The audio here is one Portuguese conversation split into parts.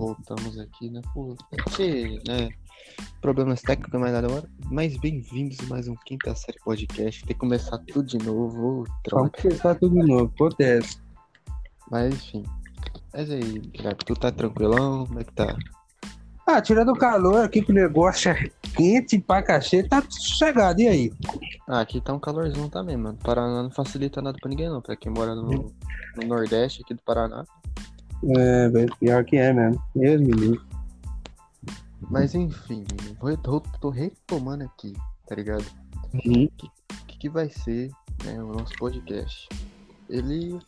voltamos aqui, né? Por ter, né? Problemas técnicos, mais nada agora. Mas bem-vindos a mais um Quinta Série Podcast. Tem que começar tudo de novo. Vamos começar tudo de novo, acontece. Mas enfim. Mas aí, Guilherme, tu tá tranquilão? Como é que tá? Ah, tirando o calor aqui que o negócio é quente pra cachê, tá sossegado. E aí? Ah, aqui tá um calorzão também, mano. Paraná não facilita nada pra ninguém, não. Pra quem mora no, no Nordeste aqui do Paraná. É, pior que é mesmo. Mesmo, menino. Mas enfim, vou, tô, tô retomando aqui, tá ligado? Uhum. O que, que vai ser né, o nosso podcast? Ele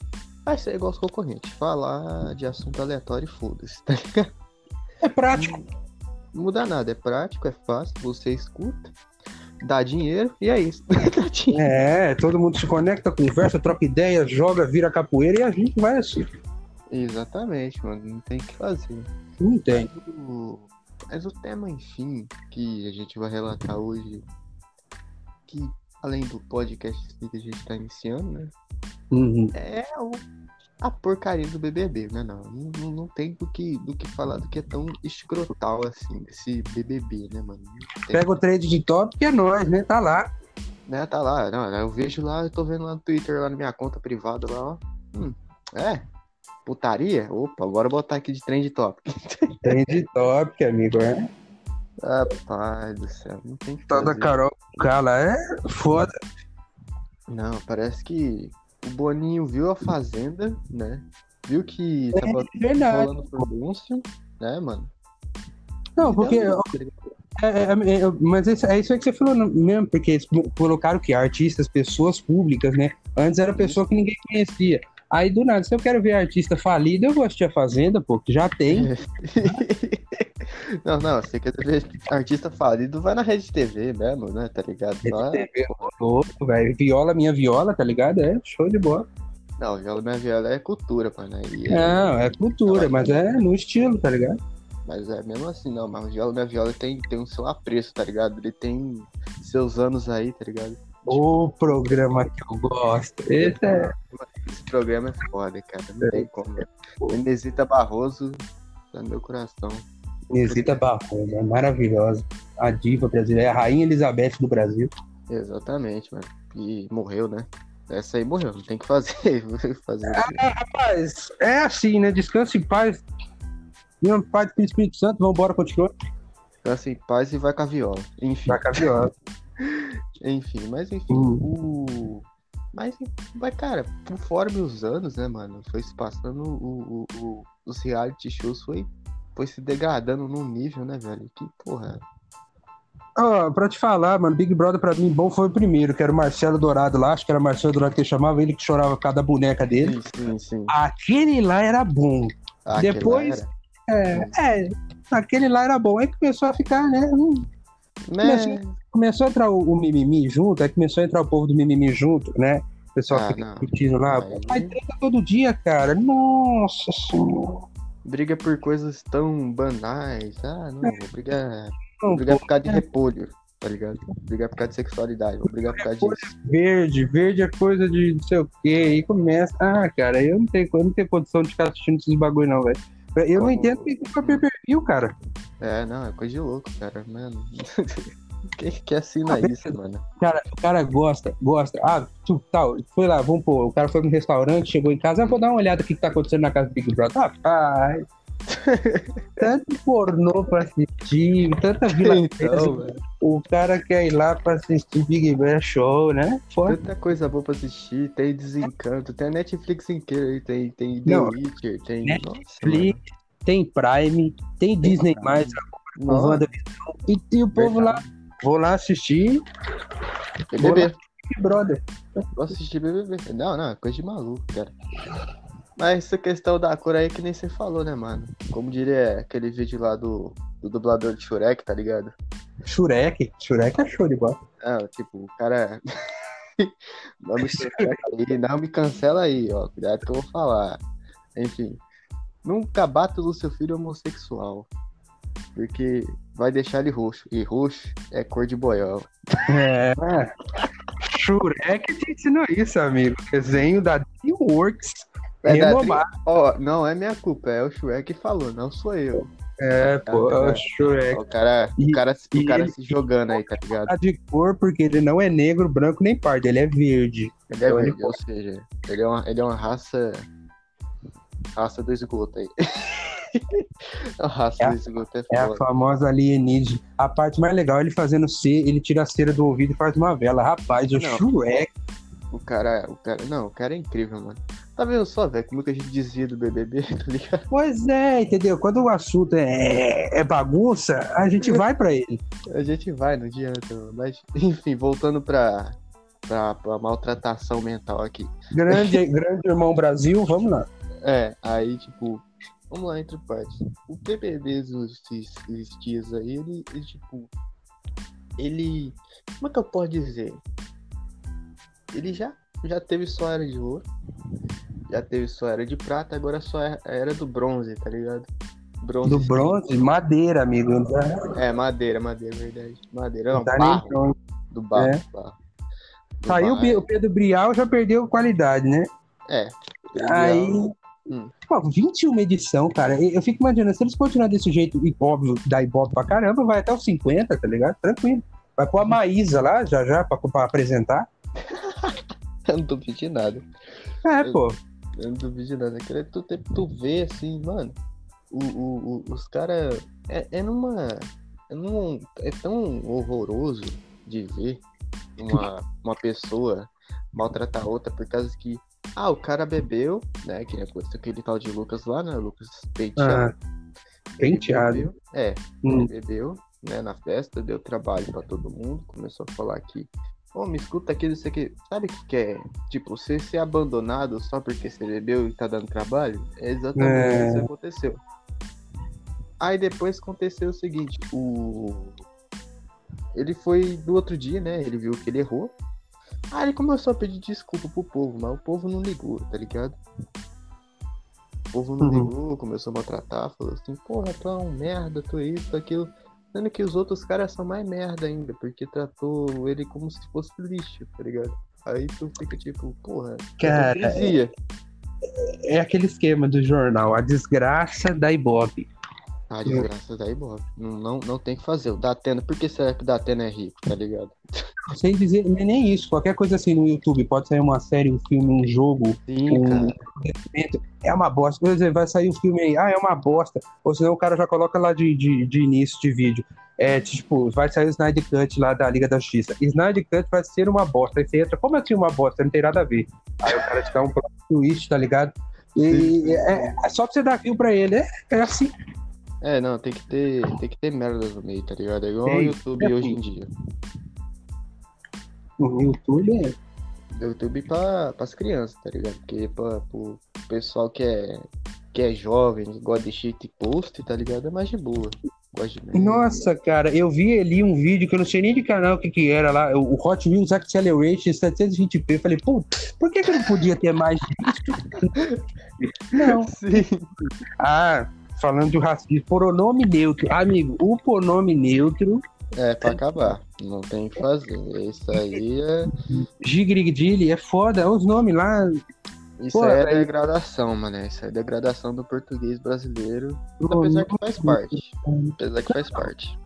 vai ser igual aos concorrentes, falar de assunto aleatório e foda-se, tá ligado? É prático. Não muda nada, é prático, é fácil, você escuta, dá dinheiro e é isso. Dá dinheiro. É, todo mundo se conecta, conversa, troca ideias, joga, vira capoeira e a gente vai assim. Exatamente, mano, não tem o que fazer. Não tem. O- Mas o tema, enfim, que a gente vai relatar hoje, que além do podcast que a gente tá iniciando, né? Uhum. É o- a porcaria do BBB, né? Não, não, não tem do que, do que falar do que é tão escrotal assim, desse BBB, né, mano? Pega o trade de top que é nós, né? Tá lá. né, tá lá, não, eu vejo lá, eu tô vendo lá no Twitter, lá na minha conta privada lá, ó. Hum, é, putaria? Opa, bora botar aqui de trend top. Trade top, amigo. É. Rapaz do céu, não tem que Toda fazer. Carol Cala é foda. Não, parece que o Boninho viu a Fazenda, né? Viu que É tava verdade. rolando pronúncio, né, mano? Não, porque. É, é, é, é, mas isso- é isso aí que você falou mesmo, porque eles colocaram que artistas, pessoas públicas, né? Antes era pessoa que ninguém conhecia. Aí do nada, se eu quero ver artista falido, eu vou assistir a Fazenda, pô, que já tem. não, não, você quer ver artista falido, vai na Rede TV mesmo, né? Tá ligado? Lá- TV, louco, velho. Viola, minha viola, tá ligado? É show de bola. Não, viola minha viola é cultura, mano. Aí é- Não, é cultura, mas é no estilo, tá ligado? Mas é mesmo assim, não, mas o viola minha viola tem, tem um seu apreço, tá ligado? Ele tem seus anos aí, tá ligado? O programa que eu gosto. Esse é. Esse programa é foda, cara. Não tem como. Inesita Barroso tá no meu coração. Inesita Barroso, é maravilhosa. A diva brasileira, a rainha Elizabeth do Brasil. Exatamente, mano. E morreu, né? Essa aí morreu, não tem que fazer. fazer quê? Rapaz, é assim, né? Descanse em paz. Em paz do Espírito Santo, vambora, continua. Descansa em paz e vai com a viola. Enfim, Vai com a viola. Enfim, mas enfim, Hum. o. Mas, mas, cara, conforme os anos, né, mano, foi se passando, o, o, o- os reality shows foi, foi se degradando num nível, né, velho? Que porra. Ó, pra te falar, mano, Big Brother pra mim bom foi o primeiro, que era o Marcelo Dourado lá, acho que era o Marcelo Dourado que ele chamava, ele que chorava por causa da boneca dele. Sim, sim, sim. Aquele lá era bom. Ah, aquele Depois- lá É, é, aquele lá era bom. Aí começou a ficar, né? hum, Né? Começou a entrar o, o mimimi junto, aí começou a entrar o povo do mimimi junto, né? O pessoal Ah, fica discutindo lá. Aí- treta todo dia, cara. Nossa senhora. Briga por coisas tão banais. Ah, não, vou brigar. Vou brigar por causa de repolho, tá ligado? Vou brigar por causa de sexualidade, vou brigar por causa disso. verde, verde é coisa de não sei o quê. E começa. Ah, cara, eu não tenho, eu não tenho condição de ficar assistindo esses bagulho, não, velho. Eu não entendo que fica pay per view, cara. É, não, é coisa de louco, cara, mano. Quem que assina isso, mano? Cara, o cara gosta, gosta. Ah, tu, tal, foi lá, vamos pôr. O cara foi no restaurante, chegou em casa, ah, vou dar uma olhada o que, que tá acontecendo na casa do Big Brother. Rapaz, tanto pornô pra assistir, tanta vila Então, O cara quer ir lá pra assistir Big Brother Show, né? Tanta coisa boa pra assistir, tem Desencanto, tem a Netflix inteira aí, tem, tem The Não, Witcher, tem. Netflix, Nossa, tem Prime, tem Disney+, mais, mano. com Nossa, WandaVision, e tem o povo lá. Vou lá assistir BBB. Brother. Vou assistir BBB. Não, não, é coisa de maluco, cara. Mas essa questão da cor aí é que nem você falou, né, mano? Como diria aquele vídeo lá do, do dublador de Shurek, tá ligado? Shurek, Shurek é show de bola. Não, tipo, o cara. não, me cancela aí, não me cancela aí, ó. Cuidado que eu vou falar. Enfim. Nunca bata no seu filho homossexual. Porque vai deixar ele roxo. E roxo é cor de boiol. É. Shurek te ensinou isso, amigo. Desenho da DreamWorks. É da renomado. tri- Ó, não é minha culpa, é o Shrek que falou, não sou eu. É, pô, é o Shrek. O cara, o E- cara, o cara se jogando aí, tá ligado? Tá de cor porque ele não é negro, branco nem pardo, ele é verde. Ele é Então ele verde, ou seja, ele é uma, ele é uma raça. Raça do esgoto aí. a raça É do esgoto é É a famosa alienígena. A parte mais legal é ele fazendo C, ele tira a cera do ouvido e faz uma vela. Rapaz, o Não. Shrek. O cara, o cara. Não, o cara é incrível, mano. Tá vendo só, velho, como que a gente desvia do BBB, tá ligado? Pois é, entendeu? Quando o assunto é, é bagunça, a gente vai pra ele. A gente vai, não adianta. Mas, enfim, voltando pra, pra, pra maltratação mental aqui. Grande, grande irmão Brasil, vamos lá. É, aí, tipo, vamos lá entre partes. O BBB esses, esses dias aí, ele, ele, tipo, ele, como é que eu posso dizer? Ele já, já teve sua era de ouro, já teve sua era de prata, agora só é a era do bronze, tá ligado? Bronze. Do bronze, madeira, amigo. É, madeira, madeira, verdade. Madeira, não não, tá barro, pronto. do barro, É. barro. Do Saiu o barro, Pe- o Pedro Brial, já perdeu qualidade, né? É. Aí. Hum. Pô, 21 edição, cara. Eu eu fico imaginando, se eles continuarem desse jeito, e óbvio, dá ibope pra caramba, vai até os 50, tá ligado? Tranquilo. Vai pôr a Maísa lá, já já, pra, pra apresentar. Eu não duvido de nada. É, pô. Eu não duvido nada. Aquele tu, tu, tu vê assim, mano. O, o, o- os caras. É, é numa. É, num, é tão horroroso de ver uma, uma pessoa maltratar outra por causa que. Ah, o cara bebeu, né? Que é coisa aquele tal de Lucas lá, né? Lucas penteado. Ah, penteado. Bebeu, é, Hum. ele bebeu, né, na festa, deu trabalho pra todo mundo, começou a falar que, ô, me escuta aqui, não sei o que, sabe o que que é? Tipo, você ser abandonado só porque você bebeu e tá dando trabalho? É exatamente É. isso que aconteceu. Aí depois aconteceu o seguinte, o... Ele foi do outro dia, né, ele viu que ele errou, aí ele começou a pedir desculpa pro povo, mas o povo não ligou, tá ligado? O povo não Uhum. ligou, começou a maltratar, falou assim, porra, tu é um merda, tu é isso, tu é aquilo. Sendo que os outros caras são mais merda ainda, porque tratou ele como se fosse lixo, tá ligado? Aí tu fica tipo, porra, Cara, hipocrisia. é aquele esquema do jornal, a desgraça da Ibope. Ah, desgraça da Ibope. Não, não, não tem que fazer. O Datena, por que será que o Datena é rico, tá ligado? Sem dizer, nem nem isso, qualquer coisa assim no YouTube, pode sair uma série, um filme, um jogo, Sim, um é uma bosta. Por exemplo, vai sair o filme aí, ah, é uma bosta. Ou senão o cara já coloca lá de, de, de início de vídeo. É tipo, vai sair o Snyder Cut lá da Liga da Justiça. Snyder Cut vai ser uma bosta. Aí você entra, como assim uma bosta? Não tem nada a ver. Aí o cara te dá um plot twist, tá ligado? E é, é só pra você dar view pra ele. É, é assim. É, não, tem que ter, tem que ter merda no meio, tá ligado? É igual o YouTube é hoje em dia. O YouTube é. O YouTube pra, pras crianças, tá ligado? Porque pra, pro pessoal que é, que é jovem, que gosta de shit post, tá ligado? É mais de boa. Nossa, cara, eu vi ali um vídeo que eu não sei nem de canal o que que era lá, o Hot Wheels Acceleration 720p. Falei, pô, por que que não podia ter mais? Não. Sim. Ah, falando de racismo, pronome neutro. Amigo, o pronome neutro, É, pra acabar. Não tem o que fazer. Isso aí é. Gigrigdili, é foda. Os nomes lá. Isso Pô, aí é degradação, mano. Isso aí é degradação do português brasileiro. Apesar que faz parte. Apesar que faz parte.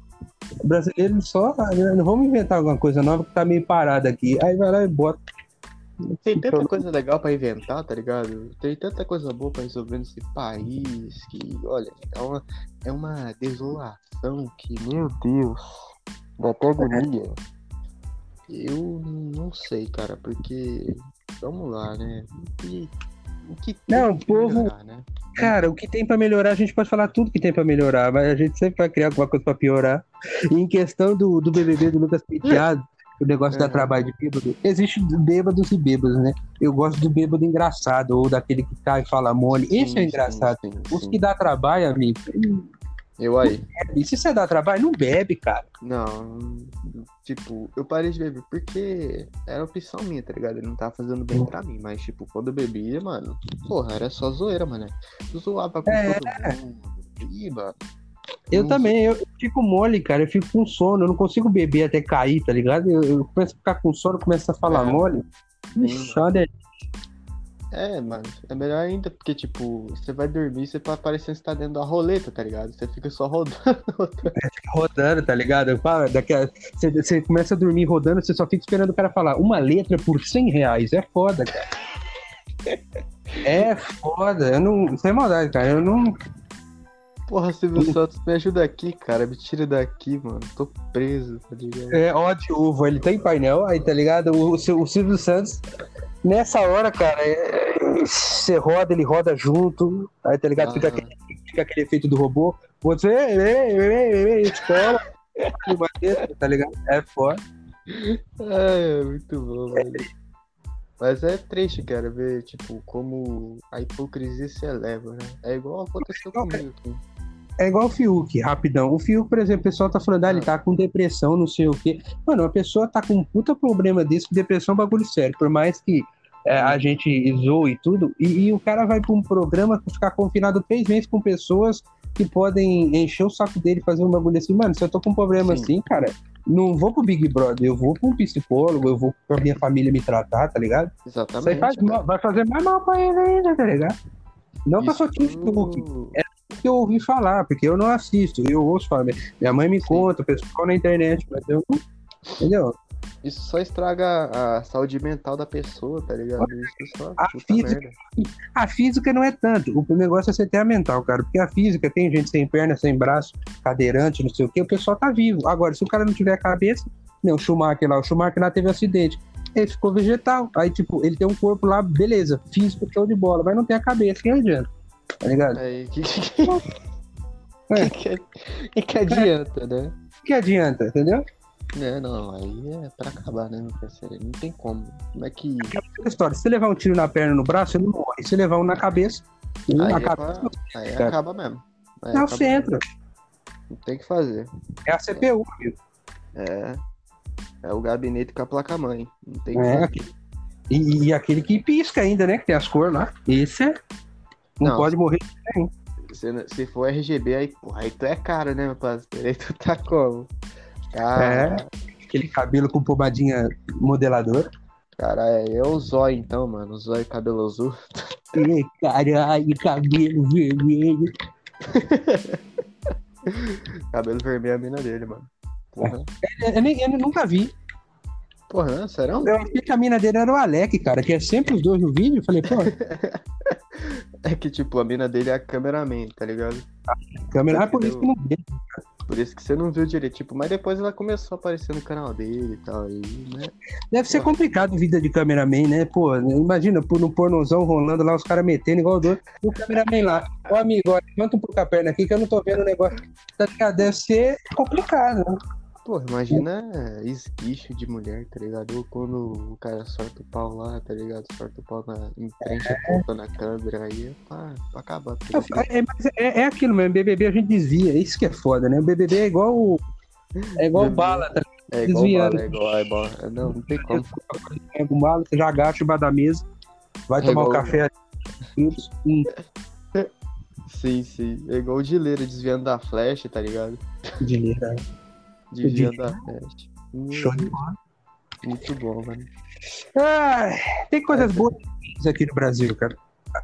brasileiro só. Não vamos inventar alguma coisa nova que tá meio parada aqui. Aí vai lá e bota. Tem tanta coisa legal pra inventar, tá ligado? Tem tanta coisa boa pra resolver nesse país que, olha, é uma, é uma desolação que, meu Deus, dá até agonia. Eu não sei, cara, porque, vamos lá, né? O que, o que tem Não, o que povo- melhorar, né? Cara, o que tem pra melhorar, a gente pode falar tudo que tem pra melhorar, mas a gente sempre vai criar alguma coisa pra piorar. E em questão do, do BBB do Lucas Penteado, o negócio da trabalho de bêbado, existe bêbados e bêbados, né? Eu gosto do bêbado engraçado, ou daquele que cai e fala mole. Esse Sim, é sim, engraçado. sim, Os sim. que dá trabalho, amigo, Eu aí. e se você dá trabalho, não bebe, cara. Não, tipo, eu parei de beber porque era opção minha, tá ligado? Ele não tava fazendo bem pra mim, mas, tipo, quando eu bebia, mano, porra, era só zoeira, mano. Eu zoava com É. todo mundo. E, mano. Eu não- também, eu fico mole, cara, eu fico com sono, eu não consigo beber até cair, tá ligado? Eu, eu começo a ficar com sono, começo a falar É. mole. Ixi, olha aí. É, mano, é melhor ainda, porque, tipo, você vai dormir, você pode parecer que você tá dentro da roleta, tá ligado? Você fica só rodando. rodando. rodando, tá ligado? Fala, daqui a- você, você começa a dormir rodando, você só fica esperando o cara falar uma letra por 100 reais. É foda, cara. É foda. Eu não. Sem maldade, cara. Eu não. Porra, Silvio Santos, me ajuda aqui, cara. Me tira daqui, mano. Tô preso, tá ligado? É ódio ovo. Ele tem painel, aí tá ligado? O, Sil- o Silvio Santos, nessa hora, cara, é- você roda, ele roda junto. Aí tá ligado? Fica, Ah. aquele, fica aquele efeito do robô. Você, escola. Tá ligado? É foda. É, muito bom, mano. Mas é triste, cara, ver, tipo, como a hipocrisia se eleva, né? É igual aconteceu comigo. assim. É igual o Fiuk, rapidão. O Fiuk, por exemplo, o pessoal tá falando, ah, ele tá com depressão, não sei o quê. Mano, uma pessoa tá com um puta problema desse, depressão é um bagulho sério. Por mais que é, a gente zoe e tudo, e, e o cara vai pra um programa ficar confinado três meses com pessoas que podem encher o saco dele, fazer um bagulho assim. Mano, se eu tô com um problema Sim. assim, cara, não vou pro Big Brother, eu vou pra um psicólogo, eu vou pra minha família me tratar, tá ligado? Isso Exatamente. faz cara. mal- vai fazer mais mal pra ele ainda, tá ligado? Não que eu sou time Isso- Fiuk, que eu ouvi falar, porque eu não assisto, eu ouço falar. Minha mãe me conta, o pessoal na internet, mas eu não. Entendeu? Isso só estraga a saúde mental da pessoa, tá ligado? Isso só A física-. A física não é tanto, o negócio é você ter a mental, cara, porque a física tem gente sem perna, sem braço, cadeirante, não sei o que, o pessoal tá vivo. Agora, se o cara não tiver a cabeça, nem o Schumacher lá, o Schumacher lá teve acidente. Ele ficou vegetal. Aí, tipo, ele tem um corpo lá, beleza, físico, show de bola, mas não tem a cabeça, que adianta? Tá ligado? Aí, que, É. que, que, que, que adianta, né? Que adianta, entendeu? É, não, aí é pra acabar, né, meu parceiro? Não tem como. Como é que. Aquela história, se você levar um tiro na perna no braço, ele não morre. Se levar um na cabeça, um Aí, na é cabeça, pra- aí cara. acaba mesmo. Aí é o acaba centro. Não tem o que fazer. É a CPU, amigo. É. É o gabinete com a placa-mãe. Não tem É, e, e aquele que pisca ainda, né? Que tem as cores lá. Esse é. Não, Não. pode morrer. Se, se for RGB, aí, porra, aí tu é caro, né, meu parceiro? Aí tu tá como? É. Cara, Aquele cabelo com pomadinha modelador. cara, é, é o zóio então, mano. O zóio cabelo azul. Ih, Caralho, cabelo vermelho. Cabelo vermelho é a mina dele, mano. Porra. Eu, eu nem- eu nunca vi. Porra, serão? Eu achei que a mina dele era o Alec, cara, que é sempre os dois no vídeo. Eu falei, pô, É que, tipo, a mina dele é a cameraman, tá ligado? câmera. Ah, por isso que eu não vi. Por isso que você não viu direito. Tipo, mas depois ela começou a aparecer no canal dele e tal. Aí, né? Deve ser complicado vida de cameraman, né? Pô, imagina, por um pornozão rolando lá, os caras metendo igual doido. E o cameraman lá, ô amigo, ó, levanta um pouco a perna aqui que eu não tô vendo o negócio. Tá? Deve ser complicado, né? Porra, imagina esguicho de mulher, tá ligado? Ou quando o cara sorta o pau lá, tá ligado? Sorta o pau na, em frente a ponta na câmera, aí é pra, pra acabar. tá? É, é, é- é aquilo mesmo, BBB a gente desvia, isso que é foda, né? O BBB é igual o- é igual BBB. bala, tá É igual desviando. bala, é igual, é igual. é, Não, não tem como. ligado? Com bala, você já agacha embaixo da mesa, vai É tomar um igual- café. Hum, Sim, sim. É igual o Dileira desviando da flecha, tá ligado? dinheiro, né? Desviando da. Hum, Show de bola. Muito bom. Ai, tem coisas boas aqui no Brasil, cara.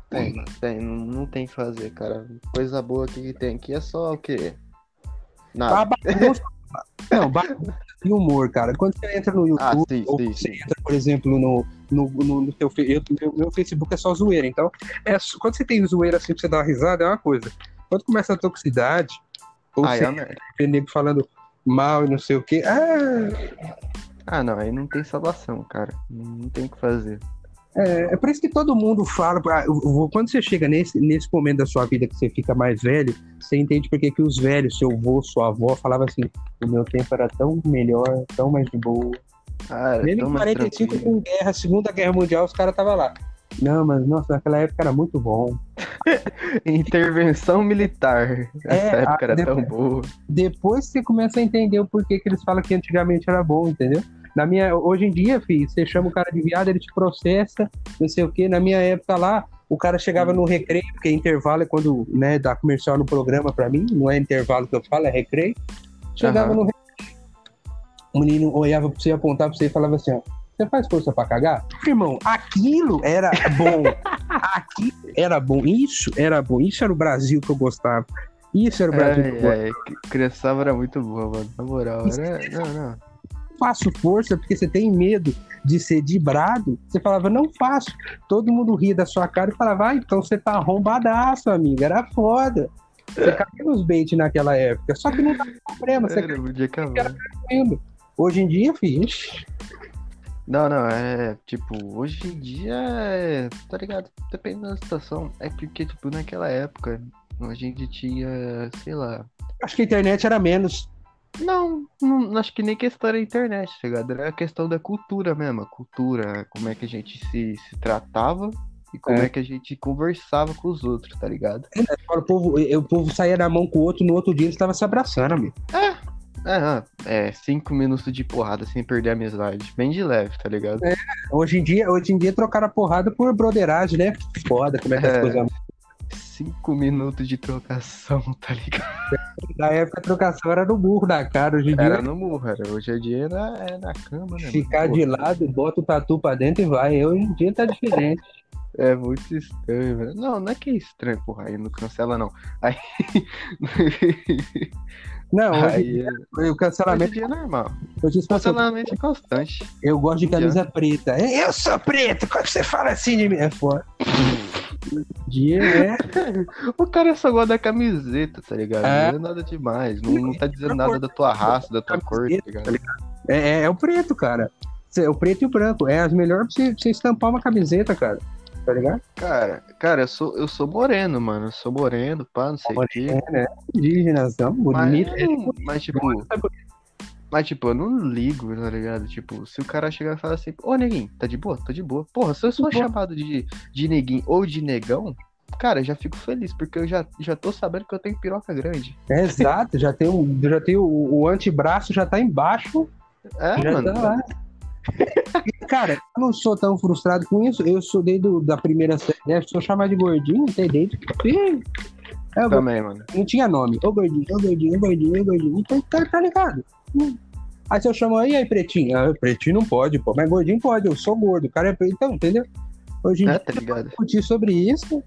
Tem, tem. Não, não tem o que fazer, cara. Coisa boa que tem aqui é só o quê? Nada. bagunça. Não, bagunça e humor, cara. Quando você entra no Ah, YouTube, sim, ou sim, você sim. entra, por exemplo, no, no, no, no teu, eu, meu, meu Facebook é só zoeira. Então, é, quando você tem zoeira assim pra você dar uma risada, é uma coisa. Quando começa a toxicidade, ou Ah, você é nego falando mal e não sei o quê, ah, Ah, não, aí não tem salvação, cara. Não, tem o que fazer. é, é por isso que todo mundo fala. ah, quando você chega nesse, nesse momento da sua vida que você fica mais velho, você entende por que que os velhos, seu avô, sua avó, falavam assim: o meu tempo era tão melhor, tão mais de boa. Cara, Mesmo tão em mais 45 tranquilo. com guerra, Segunda Guerra Mundial, os caras estavam lá. Não, mas nossa, naquela época era muito bom. Intervenção militar. Essa É, época era tão boa. Depois você começa a entender o porquê que eles falam que antigamente era bom, entendeu? Na minha, hoje em dia, filho, você chama o cara de viado, ele te processa, não sei o quê. Na minha época lá, o cara chegava no recreio, porque intervalo é quando, né, dá comercial no programa pra mim, não é intervalo que eu falo, é recreio. Chegava Aham. no recreio, o menino olhava pra você, apontava pra você e falava assim, ó, você faz força pra cagar? Irmão, aquilo era bom. Aqui era bom, isso era bom, isso era o Brasil que eu gostava. Isso era o Brasil que eu gostava. É, é, criançava era muito boa, mano. Na moral, era. Não, não. faço força porque você tem medo de ser dibrado. Você falava, não faço. Todo mundo ria da sua cara e falava, ah, então você tá arrombadaço, amiga. Era foda. Você caiu nos bait naquela época. Só que não dá problema. Você Era. Hoje em dia, ixi, Não, não, é tipo, hoje em dia, é, tá ligado? Depende da situação. É porque, tipo, naquela época, a gente tinha, sei lá. acho que a internet era menos. Não, não acho que nem questão da internet, tá ligado? Era a questão da cultura mesmo. A cultura, como é que a gente se, se tratava e como É. é. que a gente conversava com os outros, tá ligado? O povo, o povo saía na mão com o outro, no outro dia eles estavam se abraçando, amigo. É, ah, é, cinco minutos de porrada sem perder a amizade. Bem de leve, tá ligado? Hoje em dia, hoje em dia trocaram a porrada por broderagem, né? Foda, como é que as É. coisas. Cinco minutos de trocação, tá ligado? Na época a trocação era no burro da cara. Hoje em dia, Era no murro, era. Hoje em dia é na, é na cama, né? ficar mano? de lado, bota o tatu pra dentro e vai. Hoje em dia tá diferente. É muito estranho, velho. Não, não é que é estranho, porra. Aí não cancela, não. Aí. Não, hoje, aí o hoje em cancelamento. dia é normal. Hoje pessoas- Cancelamento é constante. eu gosto de camisa preta. Eu sou preto, como você fala assim de mim? É foda. Hoje dia é. O cara só gosta da camiseta, tá ligado? É. Não é nada demais. Não, não tá dizendo nada da tua raça, da tua cor, tá ligado? É, é- é o preto, cara. É o preto e o branco. É as melhores pra você, pra você estampar uma camiseta, cara. Tá ligado? Cara, cara, eu sou, eu sou moreno, mano. Eu sou moreno, pá, não sei o quê. É, né? Indígenazão, Mas, bonito. mas, tipo, mas, tipo, eu não ligo, tá ligado? Tipo, se o cara chegar e falar assim, ô, neguinho, tá de boa? Tô de boa. Porra, se eu sou Boa. chamado de, de neguinho ou de negão, cara, eu já fico feliz, porque eu já, já tô sabendo que eu tenho piroca grande. É, exato, já tem, o, já tem o, o antebraço, já tá embaixo, É, já mano. tá lá. Cara, eu não sou tão frustrado com isso. Eu sou desde da primeira série, né? sou chamado de gordinho, tem desde. Ih, é, eu Também, mano. não tinha nome. Ô gordinho, ô gordinho, ô gordinho, ô gordinho. Então tá, tá ligado. Aí se eu chamo aí, aí, pretinho. Ah, pretinho não pode, pô. Mas gordinho pode, eu sou gordo. O cara é preto, então, entendeu? Hoje em É, dia, tá ligado? discutir sobre isso,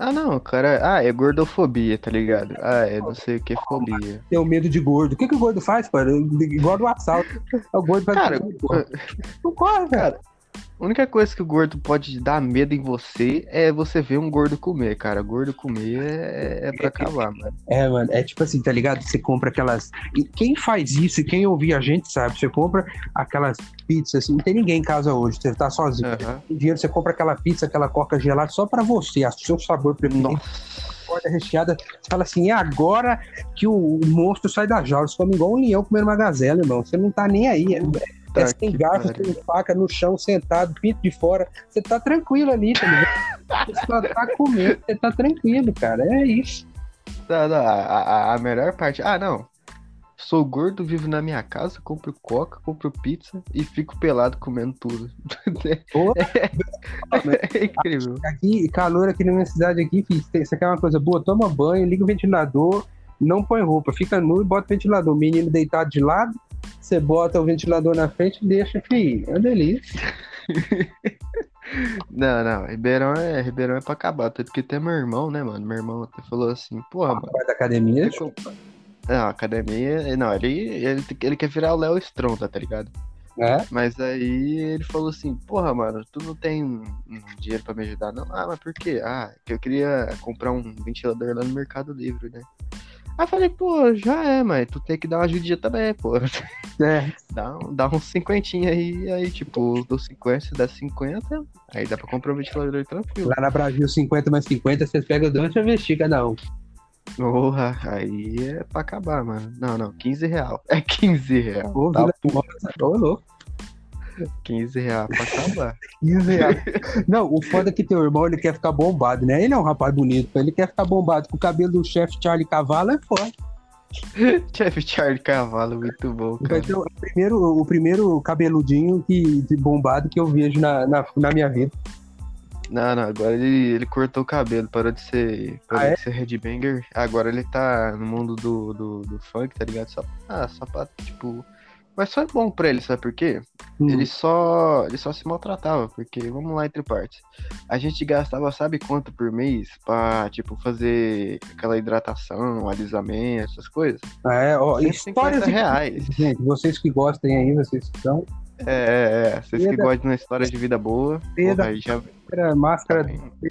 Ah, não, cara. Ah, é gordofobia, tá ligado? Ah, é não sei o que é fobia. ter o medo de gordo. O que, que o gordo faz, pô? Igual do assalto. O gordo faz Cara, não corre, cara. A única coisa que o gordo pode dar medo em você é você ver um gordo comer, cara. Gordo comer é, é pra acabar, mano. É, mano, é tipo assim, tá ligado? Você compra aquelas. E quem faz isso e quem ouvir a gente sabe, você compra aquelas pizzas assim, não tem ninguém em casa hoje, você tá sozinho. Tem dinheiro, você compra aquela pizza, aquela coca gelada só pra você, a seu sabor preferido, Nossa. corda recheada. Você fala assim, é agora que o, o monstro sai da jaula. Você come igual um leão comendo uma gazela, irmão. Você não tá nem aí. É, é Tá sem garfo, sem faca, no chão, sentado, pinto de fora. Você tá tranquilo ali, tá ligado? Você só tá comendo, você tá tranquilo, cara. É isso. Tá, tá, a, a, a melhor parte. Ah, não. Sou gordo, vivo na minha casa, compro coca, compro pizza e fico pelado comendo tudo. Ô, É incrível. Aqui, calor aqui na minha cidade aqui, filho, você você quer uma coisa boa? Toma banho, liga o ventilador, não põe roupa, fica nu e bota o ventilador. O menino deitado de lado, você bota o ventilador na frente e deixa, filho. É uma delícia. Não, não, Ribeirão é, Ribeirão é pra acabar. Tanto que até meu irmão, né, mano? Meu irmão até falou assim, porra, mano. Vai da academia, Não, academia. Não, ele, ele, ele quer virar o Léo Stronda, tá ligado? né? Mas aí ele falou assim, porra, mano, tu não tem um, um dinheiro pra me ajudar, não? Ah, mas por quê? Ah, que eu queria comprar um ventilador lá no Mercado Livre, né? Aí falei, pô, já é, mas tu tem que dar uma ajudinha também, pô. É, Dá, dá uns cinquentinha aí, aí, tipo, dos 50, se dá 50, aí dá pra comprar um ventilador tranquilo. lá na Brasil, 50 mais 50, vocês pegam pra vestir cada um. Porra, aí é pra acabar, mano. Não, não, 15 real. É 15 real. Ô, Tá louco. 15 real pra acabar. 15 reais. Não, o foda é que teu irmão ele quer ficar bombado, né? Ele é um rapaz bonito, ele quer ficar bombado com o cabelo do chefe Charlie Cavalo, é foda. Chef Charlie Cavalo, muito bom, Vai cara. ser o primeiro, o primeiro cabeludinho que, de bombado que eu vejo na, na, na minha vida. Não, não, agora ele, ele cortou o cabelo, parou de ser, parou Ah, é? de ser headbanger. Agora ele tá no mundo do, do, do funk, tá ligado? Só, ah, só pra, tipo, Mas foi bom pra ele, sabe por quê? Hum. Ele só, ele só se maltratava, porque, vamos lá, entre partes. A gente gastava, sabe quanto por mês pra, tipo, fazer aquela hidratação, alisamento, essas coisas? É, ó, 150 histórias e- reais. Gente, vocês que gostem aí, vocês que são. É, é, é. Vocês que Seda- gostam de uma história de vida boa, porra, aí já... Máscara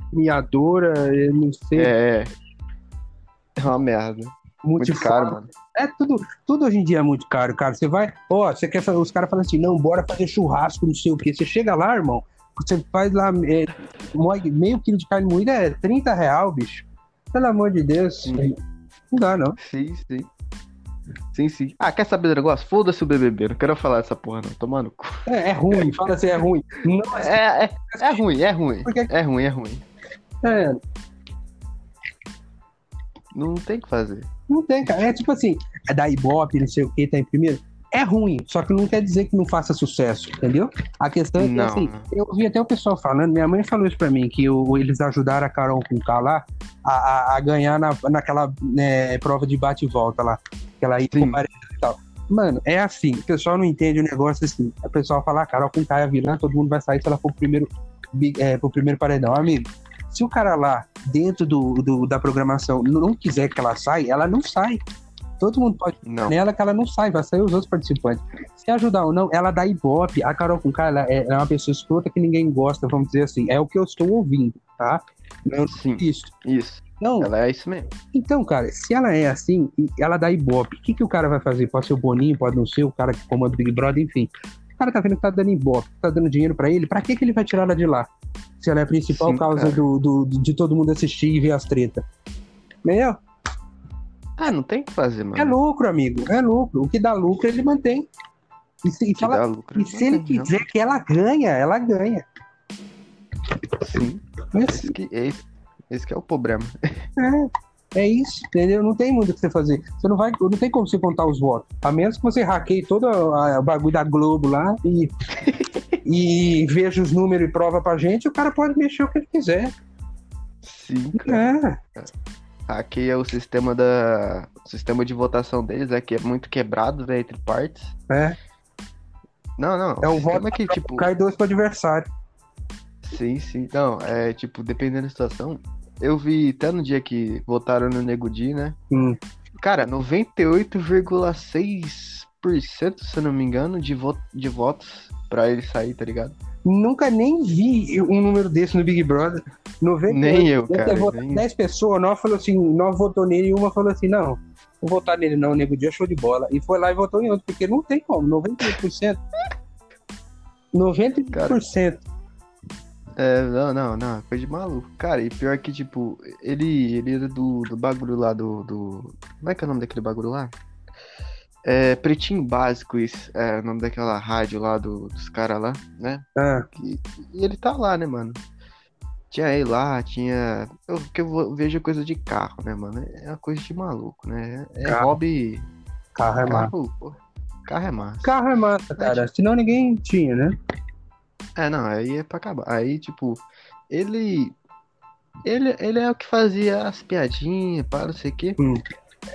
premiadora, eu não sei, É, é. É uma merda. Muito multiforme. caro, mano. É tudo, tudo hoje em dia é muito caro, cara. Você vai, ó, você quer os caras falam assim, não, bora fazer churrasco, não sei o quê. Você chega lá, irmão, você faz lá é, meio quilo de carne moída é 30 real, bicho. Pelo amor de Deus. Sim. Não dá, não. Sim, sim. Sim, sim. Ah, quer saber do negócio? Foda-se o BBB, não quero falar dessa porra não, tomar no cu. É, é ruim, fala assim, é ruim. Não, É, é, é ruim, é ruim. Porque- É ruim, é ruim. é, Não tem o que fazer. não tem, cara. É tipo assim, é da Ibope, não sei o que, tá em primeiro. É ruim, só que não quer dizer que não faça sucesso, entendeu? A questão é que, Não, assim, não. eu vi até o pessoal falando, minha mãe falou isso pra mim, que o- eles ajudaram a Carol com K lá a, a- a ganhar na, naquela né, prova de bate e volta lá, que ela ia e tal. Mano, é assim, o pessoal não entende o negócio assim. O pessoal fala, a Carol com K é a vilã, todo mundo vai sair se ela for pro primeiro, é, pro primeiro paredão. Amigo, se o cara lá, dentro do, do- da programação, não quiser que ela saia, ela não sai. Todo mundo pode Não. nela que ela não sai, vai sair os outros participantes. Se ajudar ou não, ela dá ibope. A Carol com ela é, é uma pessoa escrota que ninguém gosta, vamos dizer assim. É o que eu estou ouvindo, tá? Não Sim, isso. isso. Não, Ela é isso mesmo. então, cara, se ela é assim, ela dá ibope, o que, que o cara vai fazer? Pode ser o Boninho, pode não ser, o cara que comanda o Big Brother, enfim. Cara tá vendo que tá dando ibope, tá dando dinheiro pra ele, pra que, que ele vai tirar ela de lá? Se ela é a principal Sim, causa do, do- de todo mundo assistir e ver as tretas. Entendeu? Ah, não tem o que fazer, mano. É lucro, amigo. É lucro. O que dá lucro, ele mantém. E se, Que dá lucro. e se ele Não quiser que ela ganha, ela ganha. não. Sim. É Esse que, esse, esse que é o problema. É isso, entendeu? Não tem muito o que você fazer. Você não vai, não tem como você contar os votos. A menos que você hackeie todo o bagulho da Globo lá e, e veja os números e prova pra gente, o cara pode mexer o que ele quiser. Sim, cara. É, Aqui é o sistema da. O sistema de votação deles é que é muito quebrado, né? Entre partes. é. Não, não. É um o voto que, tipo. Cai dois pro adversário. Sim, sim. Não, é tipo, dependendo da situação. Eu vi até no dia que votaram no Nego Di, né? Hum. Cara, 98,6%, se eu não me engano, de, vo de votos pra ele sair, tá ligado? Nunca nem vi um número desse no Big Brother. 90, Nem eu, cara. nem- 10 pessoas, nove falou assim, nove votou nele e uma falou assim, não, vou votar nele não, o nego dia show de bola. E foi lá e votou em outro, porque não tem como, 98%. 98%. É, não, não, não, coisa de maluco. Cara, e pior que, tipo, ele, ele era do, do bagulho lá do, do. Como é que é o nome daquele bagulho lá? É, Pretinho Básico, isso. É o nome daquela rádio lá do- dos caras lá, né? Ah, E, e ele tá lá, né, mano? Tinha ele lá, tinha. Eu, que eu vejo coisa de carro, né, mano? É uma coisa de maluco, né? É Carro. hobby. carro é massa. Carro, pô. Carro é massa. Carro é massa, cara. Senão ninguém tinha, né? É, não, aí é pra acabar. Aí, tipo, ele. Ele, ele é o que fazia as piadinhas, para não sei o quê. Hum.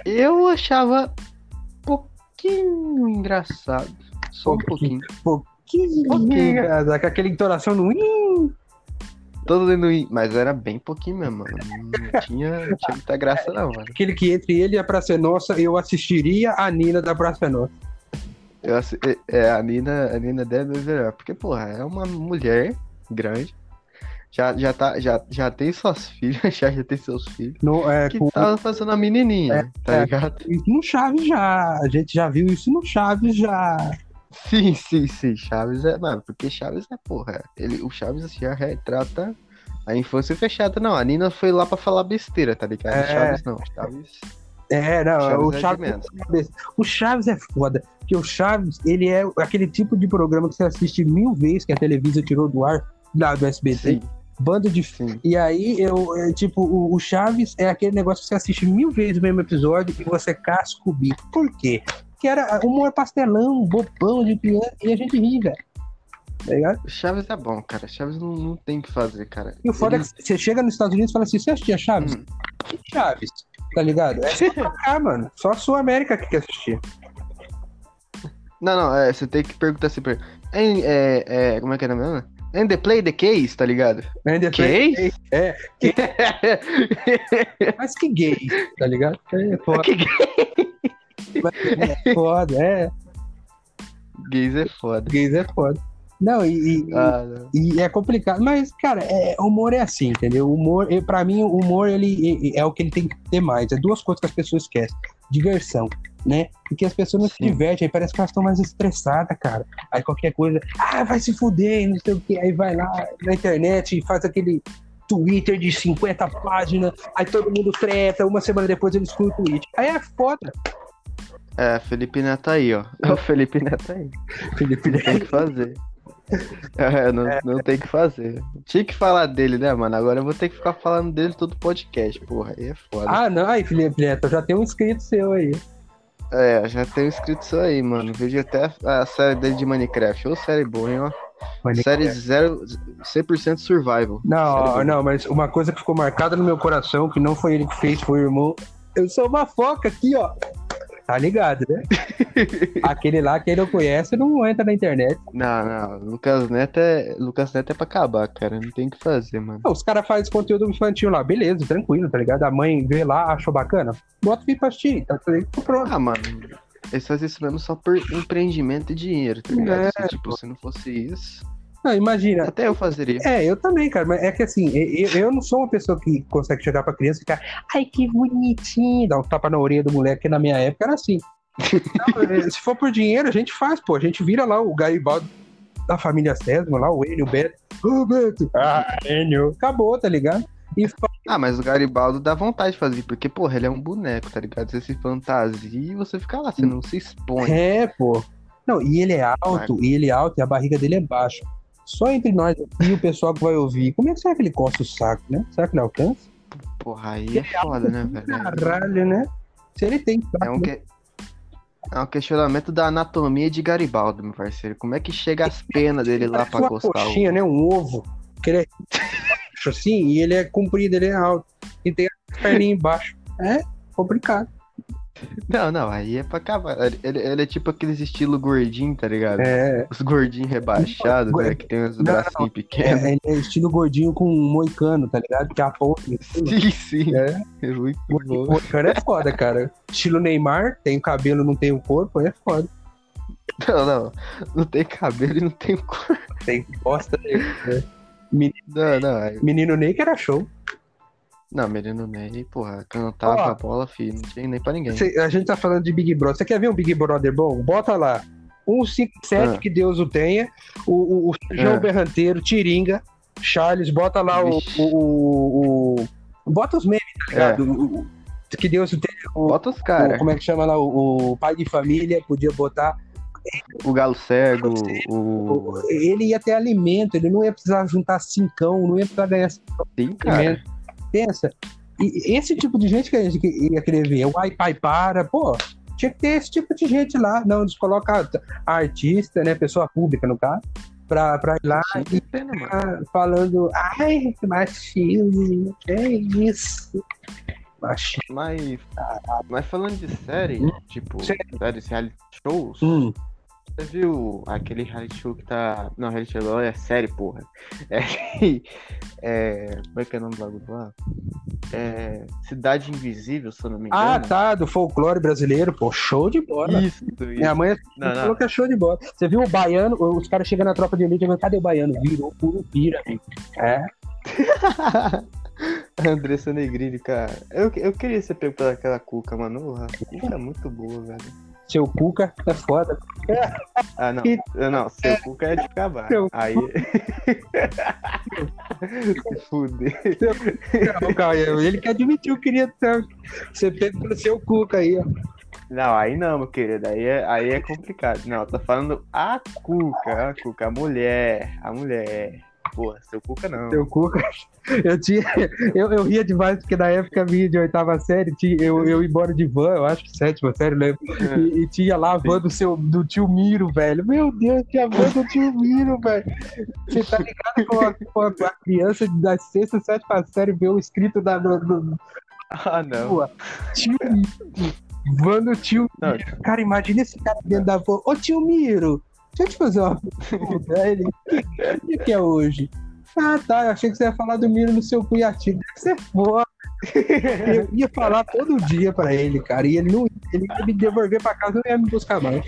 Eu achava pouquinho engraçado. Só um pouquinho. Que Pouquinho. merda, com aquela entonação no Todo dentro. Mas era bem pouquinho mesmo, mano. Não tinha, não tinha muita graça, não, mano. aquele que entre ele e a Praça Nossa, eu assistiria a Nina da Praça Nossa. Eu, é, é, a Nina, a Nina deve ver. Porque, porra, é uma mulher grande. Já, já, tá, já, já tem suas filhas, já, já tem seus filhos. No, é, Que com- tava fazendo a menininha, tá é. ligado? Isso no Chaves já. A gente já viu isso no Chaves já. Sim, sim, sim. Chaves é. Mano, porque Chaves é porra. Ele, o Chaves já retrata a infância fechada. Não, a Nina foi lá pra falar besteira, tá ligado? É. Chaves não. Chaves. É, não, Chaves o é Chaves. menos. O Chaves é foda. Porque o Chaves, ele é aquele tipo de programa que você assiste mil vezes que a televisão tirou do ar, lá do SBT. Sim, Bando de. sim. E aí, eu, é, tipo, o, o Chaves é aquele negócio que você assiste mil vezes o mesmo episódio e você casca o bico. Por quê? Porque era humor pastelão, bobão de piano, e a gente ri, velho. Tá? O Chaves é bom, cara. Chaves não, não tem o que fazer, cara. E o foda Ele- é que você chega nos Estados Unidos e fala assim: você assistia Chaves? Hum. Que Chaves? Tá ligado? É só cá, mano. Só a Sul América que quer assistir. Não, não, é, você tem que perguntar assim pra ele. "And, É, é, como é que nome? mesmo? And the play the case, tá ligado? Ainda Case? É, mas que gay, tá ligado? É foda, que é foda, é. gays é foda. Gays é foda. Não, e, Ah, não. E é complicado, mas, cara, é, humor é assim, entendeu? Humor, pra mim, o humor ele, é o que ele tem que ter mais. É duas coisas que as pessoas esquecem: diversão, né? Porque as pessoas não se divertem, aí parece que elas estão mais estressadas, cara. Aí qualquer coisa, ah, vai se fuder, não sei o quê. Aí vai lá na internet e faz aquele Twitter de 50 páginas, aí todo mundo treta, uma semana depois ele exclui o tweet. Aí é foda. É, Felipe Neto aí, ó. O Felipe Neto aí. Felipe Não tem que fazer. É, não, não tem que fazer. Tinha que falar dele, né, mano? Agora eu vou ter que ficar falando dele todo podcast, porra. Aí é foda. Ah, não, aí, Felipe Neto, já tem um inscrito seu aí. É, já tenho escrito isso aí, mano. Vejo até a série dele de Minecraft. Ô, série boa, hein, ó. Série zero, 100% survival. Não, não, mas uma coisa que ficou marcada no meu coração, que não foi ele que fez, foi o irmão. Eu sou uma foca aqui, ó. Tá ligado, né? Aquele lá, quem não conhece, não entra na internet. Não, não. Lucas Neto é. Lucas Neto é pra acabar, cara. Não tem o que fazer, mano. Não, Os caras fazem conteúdo infantil lá, beleza, tranquilo, tá ligado? A mãe vê lá, achou bacana, bota o pra assistir, tá pronto. Ah, mano. Eles fazem isso mesmo só por empreendimento e dinheiro, tá ligado? É, se, tipo, se não fosse isso. Não, imagina. Até eu fazeria. É, eu também, cara, mas é que assim, eu, eu não sou uma pessoa que consegue chegar pra criança e ficar, ai, que bonitinho, dar um tapa na orelha do moleque, que na minha época era assim. Não, é, se for por dinheiro, a gente faz, pô, a gente vira lá o Garibaldi da família Sésamo, lá, o Enio, o Beto. Ô, Beto! Ah, Enio! Acabou, tá ligado? Ah, mas o Garibaldo dá vontade de fazer, porque, porra, ele é um boneco, tá ligado? Você se fantasia e você fica lá, você não se expõe. É, pô. Não, e ele é alto, e ele é alto e a barriga dele é baixa. Só entre nós e o pessoal que vai ouvir, como é que será que ele coça o saco, né? Será que ele alcança? Porra, aí é foda, né, velho? Caralho, né? Se ele tem É um, que... é um questionamento da anatomia de Garibaldo, meu parceiro. Como é que chega as penas dele lá pra uma acostar coxinha, o... né? Um ovo. Que ele é assim e ele é comprido, ele é alto. E tem a perninha embaixo. É complicado. Não, não, aí é pra acabar. Ele, ele- é tipo aqueles estilo gordinho, tá ligado? É, Os gordinhos rebaixados, Não, né? Que tem os não, bracinhos pequenos. é, ele é estilo gordinho com um moicano, tá ligado? Que a ponta. Sim, sim. É, É muito bom. moicano é foda, cara. Estilo Neymar, tem o cabelo, não tem o corpo, é foda. Não, não. Não tem cabelo e não tem cor. Tem bosta dele. né? Não, não. aí- Menino Ney que era show. Não, menino Ney, porra, cantava Ó. a bola, filho. Não tinha nem pra ninguém. Cê- a gente tá falando de Big Brother. Você quer ver um Big Brother bom? Bota lá. 157, Ah. que Deus o tenha. O, o, o João Ah. Berranteiro, Tiringa, Charles, bota lá o, o, o- Bota os memes, tá ligado? O- o- que Deus o tenha. O, Bota os caras. como é que chama lá? O, pai de família, podia botar. O galo cego, o. ele ia ter alimento, ele não ia precisar juntar cincão, não ia precisar ganhar Sim, cara. alimento. Pensa. E esse tipo de gente que a gente ia querer ver, o ai pai para, pô, tinha que ter esse tipo de gente lá. Não, eles colocam a- artista, né, pessoa pública no caso, pra, pra ir lá e ficar falando, ai, machismo, é isso. Machismo. Mas, mas falando de série, tipo, Série. séries, reality shows, Hum, você viu aquele reality show que tá. Não, reality show é série, porra. É, é. Como é que é o nome do bagulho lá? É. Cidade Invisível, se eu não me Ah, engano. tá, do folclore brasileiro, pô, show de bola. Isso, isso. Minha mãe Não, não. falou que é show de bola. Você viu o baiano, os caras chegam na tropa de elite e cadê o baiano? Virou curupira, amigo. É, Andressa Negrini, cara. Eu, eu queria ser pego pela aquela cuca, mano. Cuca é muito boa, velho. Seu Cuca é foda. Ah, não. Eu Não, seu cuca é de acabar. Seu Aí. Se fuder. Cara, ele que admitiu que queria ter. Você pega pelo seu Cuca aí, ó. Não, aí não, meu querido. Aí é, aí é complicado. Não, eu tô falando a cuca, a cuca, a mulher. A mulher. Porra, seu cuca não. Seu Cuca. Eu tinha. Eu, eu ria demais, porque na época minha de oitava série, tinha, eu, eu ia embora de van, eu acho que sétima série, lembro. E, e tinha lá a van do, seu, do tio Miro, velho. Meu Deus, tinha a van do tio Miro, velho. Você tá ligado com a, com a- criança da sexta, sétima série ver o escrito da, do, do Ah, não. Pô, tio Miro. Mano, o tio Não. Miro. Cara, imagina esse cara dentro da van. Ô, tio Miro, deixa eu te fazer uma pergunta. Ele, que dia que é hoje? Ah, tá. Eu achei que você ia falar do Miro no seu cunhativo. Deve ser foda. Eu ia falar todo dia pra ele, cara. E ele não ele ia me devolver pra casa e não ia me buscar mais.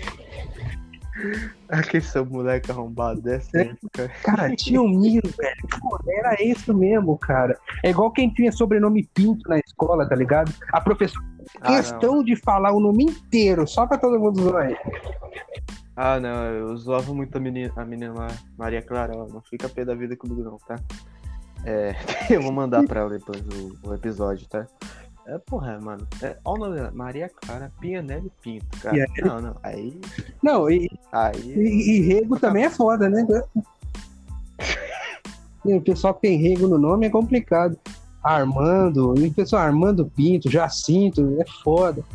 Aquele seu moleque arrombado dessa É. época. Cara, tio Miro, velho. Pô, era isso mesmo, cara. É igual quem tinha sobrenome Pinto na escola, tá ligado? A professora Ah, não. questão de falar o nome inteiro, só pra todo mundo zoar ele. Ah, não, eu zoava muito a menina, a menina lá, Maria Clara, ó, não fica pé da vida comigo não, tá? É, eu vou mandar pra ela depois o, o episódio, tá? É, porra, mano, é, olha o nome dela, Maria Clara Pianelli Pinto, cara. Pianelli? Não, não, aí, Não, e, aí, e, e rego também é foda, né? O pessoal que tem rego no nome é complicado. Armando, o pessoal Armando Pinto, Jacinto, é foda.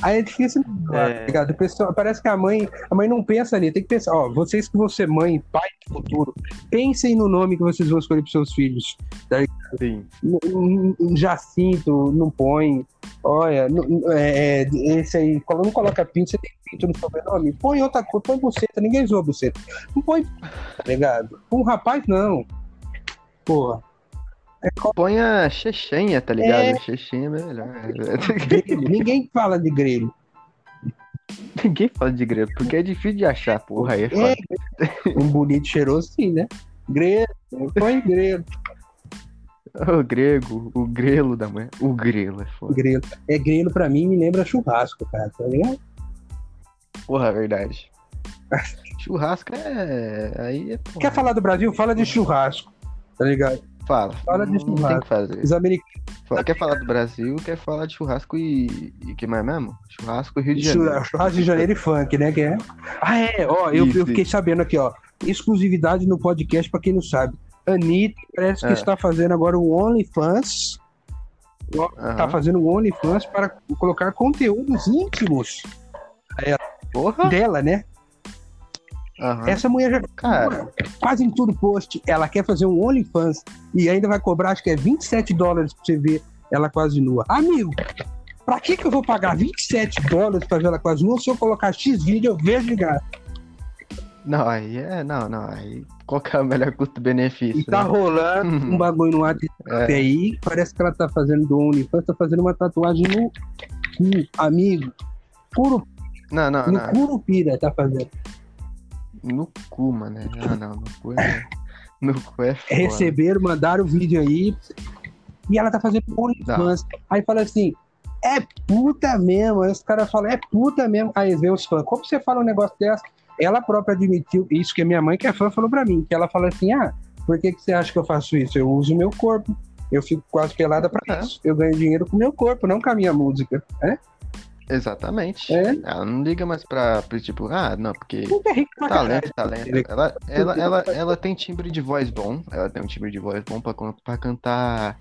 Aí é difícil, É. tá ligado? O pessoal, parece que a mãe, a mãe não pensa nisso, tem que pensar, ó, vocês que vão ser mãe pai do futuro, pensem no nome que vocês vão escolher pros seus filhos. sim. N- n- Jacinto, não põe. Olha, é, é, esse aí, quando não coloca pinto, você tem pinto no sobrenome? Põe outra coisa, põe buceta, ninguém zoa buceta. Não põe, tá ligado? Um rapaz, não. Porra. Põe a Chechenha, tá ligado? É. Chechenha é melhor. Grelho, ninguém fala de grelho. Ninguém fala de grego, porque é difícil de achar, porra, aí é. É, um bonito cheiroso, sim, né? Grelho, põe grelho. O grego, o grelo da mãe, o grelo é foda. grelho. É grelho pra mim, me lembra churrasco, cara, tá ligado? Porra, é verdade. Churrasco é. Aí é. Quer falar do Brasil? Fala de churrasco, tá ligado? Fala. Fala de não tem churrasco. o que fazer. Os americanos. Quer falar do Brasil, quer falar de churrasco e. E que mais mesmo? Churrasco e Rio de Janeiro. Churra- Churrasco de Janeiro e funk, né? Que é? Ah, é, ó, eu, Isso, eu fiquei isso. sabendo aqui, ó. Exclusividade no podcast, pra quem não sabe. Anitta parece que É. está fazendo agora o OnlyFans. Aham. Tá fazendo o OnlyFans para colocar conteúdos íntimos Porra! dela, né? Aham. Essa mulher já Cara, quase em tudo post. Ela quer fazer um OnlyFans e ainda vai cobrar, acho que é 27 dólares pra você ver ela quase nua. Amigo, pra que que eu vou pagar 27 dólares pra ver ela quase nua se eu colocar X vídeo eu vejo de graça? não, aí é. Não, não. Aí. Qual que é o melhor custo-benefício? E tá né? rolando Uhum. um bagulho no WhatsApp É. aí, parece que ela tá fazendo do OnlyFans, tá fazendo uma tatuagem no cu, amigo. Puro, Não, não, no não. Curupira tá fazendo. No cu, mano. Ah, não. No cu é. No cu é foda. Receberam, mandaram o vídeo aí. E ela tá fazendo OnlyFans. Aí fala assim: é puta mesmo. Aí os caras falam: é puta mesmo. Aí vê os fãs: como você fala um negócio dessa? Ela própria admitiu isso que a minha mãe, que é fã, falou pra mim: que ela fala assim: ah, por que, que você acha que eu faço isso? Eu uso o meu corpo. Eu fico quase pelada pra É. isso. Eu ganho dinheiro com o meu corpo, não com a minha música. É? Exatamente. É. Ela não liga mais pra, pra tipo, ah, não, porque é rico pra talento, caralho. talento. Ela, ela, ela, ela tem timbre de voz bom. Ela tem um timbre de voz bom pra, pra cantar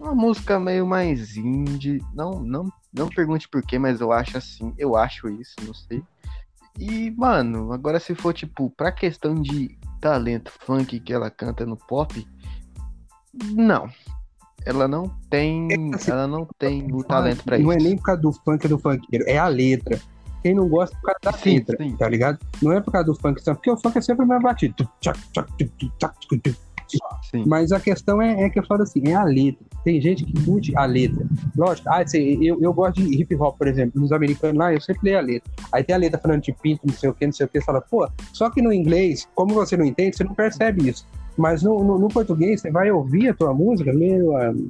uma música meio mais indie. Não, não, não pergunte por quê, mas eu acho assim. Eu acho isso, não sei. E, mano, agora se for, tipo, pra questão de talento funk que ela canta no pop, não. Ela não tem. Ela não tem o talento pra isso. Não é nem por causa do funk do funkeiro, é a letra. Quem não gosta é por causa da Sim, letra, sim. tá ligado? Não é por causa do funk, porque o funk é sempre o mesmo batido. Sim. Mas a questão é, é que eu falo assim, é a letra. Tem gente que curte a letra. Lógico, ah, assim, eu, eu gosto de hip hop, por exemplo, nos americanos lá, eu sempre leio a letra. Aí tem a letra falando de pinto, não sei o que, não sei o que, você fala, pô, só que no inglês, como você não entende, você não percebe isso. Mas no, no, no português, você vai ouvir a tua música, meu amigo.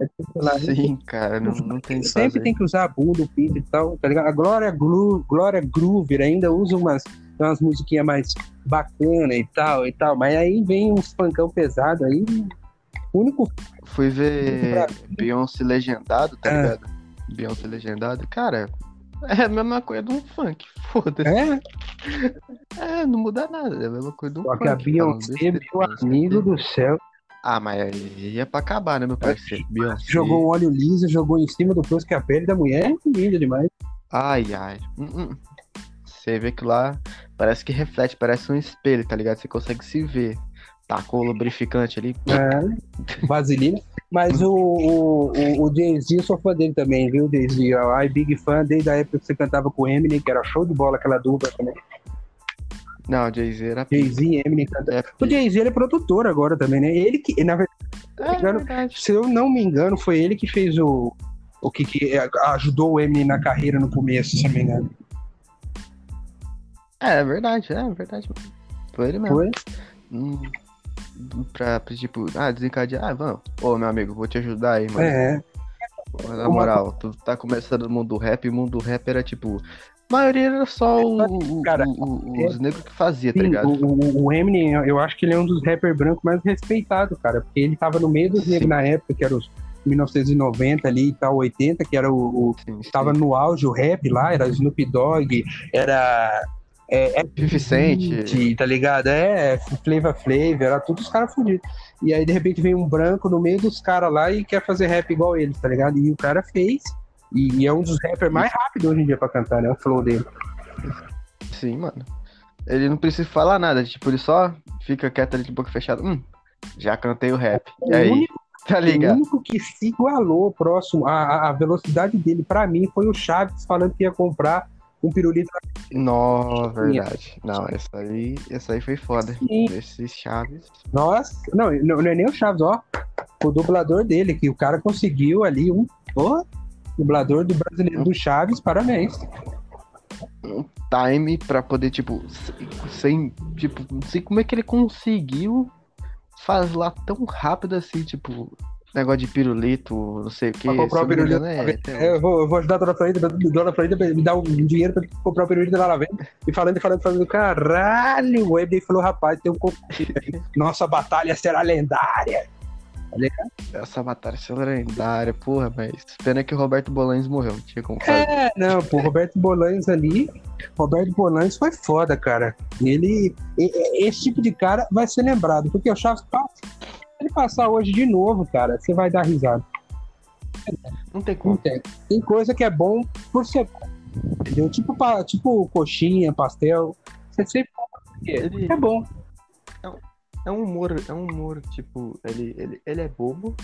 É tudo lá, Sim, cara, não, não tem Sempre fazer. tem que usar a bunda, o pinto e tal, tá ligado? A Glória, Glu, Glória Groover ainda usa umas, umas musiquinhas mais bacana e tal e tal, mas aí vem uns funkão pesado aí. O único. Fui ver Beyoncé legendado, tá É. ligado? Beyoncé legendado. Cara, é a mesma coisa de um funk. Foda-se. É, É, não muda nada. É a mesma coisa de um só funk. que a Beyoncé, meu amigo do céu, Ah, mas aí é pra acabar, né, meu parceiro? Beyoncé. jogou um óleo liso, jogou em cima do coisa que a pele da mulher é linda demais. Ai, ai. Hum, hum. Você vê que lá parece que reflete, parece um espelho, tá ligado? Você consegue se ver. Tacou o lubrificante ali. É, vaselina. Mas o, o, o, o Jay-Z, eu sou fã dele também, viu, Jay-Z? Ai, big fã, desde a época que você cantava com o Eminem, que era show de bola aquela dupla também. Não, Jay-Z era. Jay-Z Eminem canta. É, O Jay-Z, ele é produtor agora também, né? Ele que, na verdade, é engano, se eu não me engano, foi ele que fez o. O que, que ajudou o Eminem na carreira no começo, se eu não me engano. É, é verdade, é verdade. Foi ele mesmo. Foi? Hum, pra, pra, tipo, ah, desencadear, ah, vamos. Ô, meu amigo, vou te ajudar aí, mano. É. Pô, Na moral, tu tá começando no mundo do rap, e o mundo do rap era tipo. A maioria era só o, o- Cara, o- o- os negros que fazia, tá Sim, ligado? o, o- Eminem, eu- acho que ele é um dos rappers brancos mais respeitados, cara, porque ele tava no meio dos Sim. negros na época, que era os 1990 ali e tal, 80, que era o, o Sim, sim. tava no auge o rap lá, era Snoop Dogg, era é, é 50 Cent. 20, tá ligado? É, Flavor Flav, era todos os caras fudidos. E aí, de repente, vem um branco no meio dos caras lá e quer fazer rap igual eles, tá ligado? E o cara fez. E, e é um dos rappers mais rápidos hoje em dia pra cantar, né? O flow dele. Sim, mano. Ele não precisa falar nada, tipo, ele só fica quieto ali de boca fechada. Hum, já cantei o rap. E O aí, único tá O ligado? único que se igualou próximo, a, a- a velocidade dele, pra mim, foi o Chaves falando que ia comprar um pirulito. Nó, verdade. Não, essa aí, essa aí foi foda. Sim. Esses chaves. Nossa, não, não, é nem o Chaves, ó. O dublador dele, que o cara conseguiu ali um. Ó, dublador do brasileiro do Chaves, parabéns. time pra poder, tipo, se- sem, tipo, não sei como é que ele conseguiu fazer lá tão rápido assim, tipo, negócio de pirulito, não sei o que. Pra comprar o pirulito. Né? É, eu, vou, eu vou ajudar a Dona Florinda, Dona Florinda me dar um dinheiro pra comprar o pirulito da vem. E falando e falando, falando, caralho, o Ebden falou, rapaz, tem um. Nossa batalha será lendária. Essa batalha essa lendária, porra, mas pena que o Roberto Bolanes morreu, não tinha como fazer. É, não, pô, Roberto Bolanes ali. Roberto Bolanes foi foda, cara. Ele. Esse tipo de cara vai ser lembrado, porque o Chaves passa. Ele passar hoje de novo, cara, você vai dar risada. Não tem Não como. tem. Tem coisa que é bom por ser. Entendeu? Tipo, tipo coxinha, pastel. Você sempre porque Ele- é bom. É um humor, é um humor, tipo, ele, ele, ele é bobo,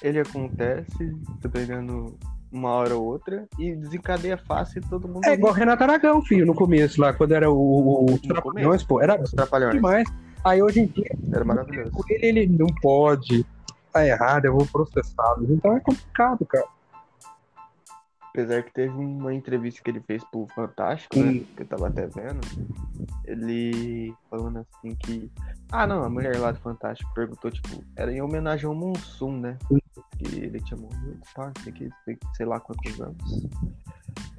ele acontece, dependendo uma hora ou outra, e desencadeia fácil e todo mundo É igual Renato Aragão, filho, no começo lá, quando era o, o, o Trapalhões, pô, era demais. Aí hoje em dia Era maravilhoso. ele, ele não pode. Tá errado, eu vou processá-los. Então é complicado, cara. Apesar que teve uma entrevista que ele fez pro Fantástico, né? Hum. Que eu tava até vendo. Ele falando assim que. Ah, não, a mulher lá do Fantástico perguntou, tipo, era em homenagem ao Mussum, né? Que ele tinha morrido, sei, que, sei lá quantos anos.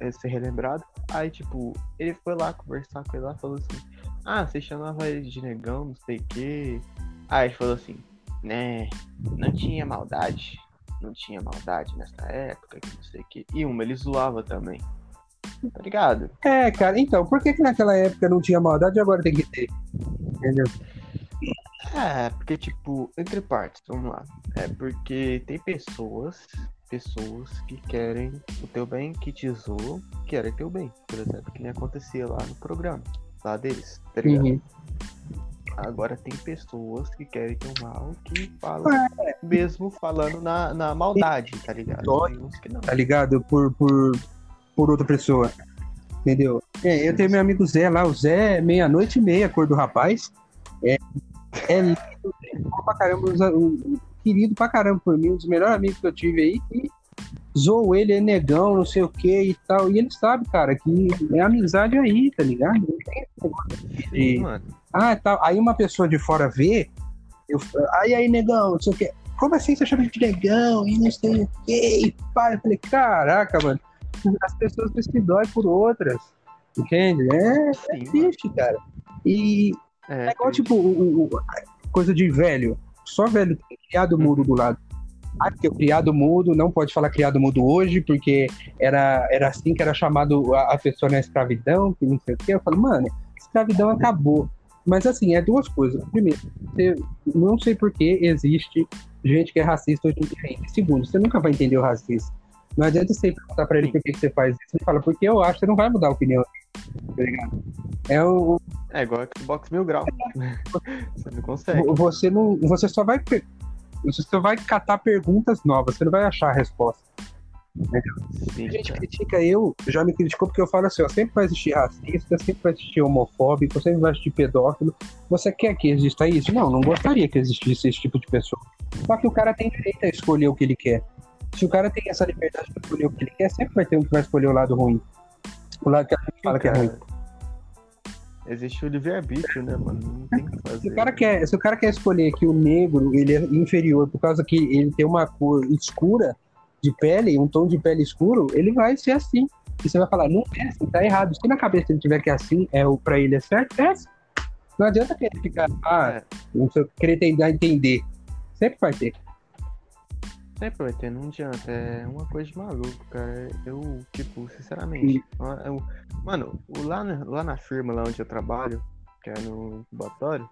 É, ser relembrado. Aí, tipo, ele foi lá conversar com ele lá falou assim: Ah, você chamava ele de negão, não sei o quê. Aí ele falou assim: Né, não tinha maldade não tinha maldade nessa época, que não sei o que. E uma, ele zoava também. Tá ligado? É, cara, então, por que, que naquela época não tinha maldade e agora tem que ter? Entendeu? É, porque, tipo, entre partes, vamos lá. É porque tem pessoas, pessoas que querem o teu bem, que te zoam, querem teu bem. Por exemplo, que nem acontecia lá no programa, lá deles, tá ligado? Uhum. Agora tem pessoas que querem teu mal, que falam, mesmo falando na, na maldade, tá ligado? Tem uns que não. Tá ligado? Por, por, por outra pessoa. Entendeu? É, eu tenho meu amigo Zé lá, o Zé, meia-noite e meia, cor do rapaz. É, é lindo, é pra caramba, um querido pra caramba por mim, um dos melhores amigos que eu tive aí. E zoou ele, é negão, não sei o que e tal. E ele sabe, cara, que é amizade aí, tá ligado? Não tem esse ah, tal. Aí uma pessoa de fora vê, eu, aí aí, negão, não sei o quê. Como assim você chama de negão e não sei o quê? E pá, eu falei, caraca, mano, as pessoas se dói por outras. Entende? É, Sim, mano. triste, cara. E É, é igual, tipo, o, o- coisa de velho. Só velho criado mudo do lado. Ah, porque o criado mudo não pode falar criado mudo hoje, porque era, era assim que era chamado a, a pessoa na escravidão, que não sei o quê. Eu falo, mano, escravidão acabou. Mas assim, é duas coisas. Primeiro, você, não sei por que existe gente que é racista hoje em dia. Segundo, você nunca vai entender o racismo. Não adianta você perguntar pra ele por que que você faz isso. Ele fala, porque eu acho, você não vai mudar a opinião. Tá ligado? É o, É igual Xbox Mil Grau. Você não consegue. Vo- Você não, você só vai Você vai catar perguntas novas, você não vai achar a resposta. Sim, A gente cara. critica eu, já me criticou porque eu falo assim, ó, sempre vai existir racista, sempre vai existir homofóbico, sempre vai existir pedófilo. Você quer que exista isso? Não, não gostaria que existisse esse tipo de pessoa. Só que o cara tem direito a escolher o que ele quer. Se o cara tem essa liberdade de escolher o que ele quer, sempre vai ter um que vai escolher o lado ruim. O lado que a gente fala que é ruim. Existe o livre-arbítrio, né, mano? Não tem o que fazer. Se o cara quer, se o cara quer escolher que o negro ele é inferior por causa que ele tem uma cor escura de pele, um tom de pele escuro, ele vai ser assim. E você vai falar, não é assim, tá errado. Se na cabeça ele tiver que é assim, é o pra ele é certo, é assim. Não adianta querer ficar, ah, É. não sei, querer tentar entender. Sempre vai ter. Sempre vai ter, não adianta. É uma coisa de maluco, cara. Eu, tipo, sinceramente. eu- mano, lá, na- lá na firma lá onde eu trabalho, que é no incubatório,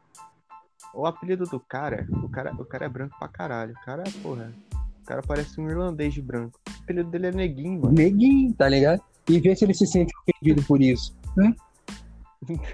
o apelido do cara, o cara, o cara é branco pra caralho. O cara, porra. O cara parece um irlandês de branco. O apelido dele é neguinho, mano. Neguinho, tá ligado? E ver se ele se sente ofendido por isso.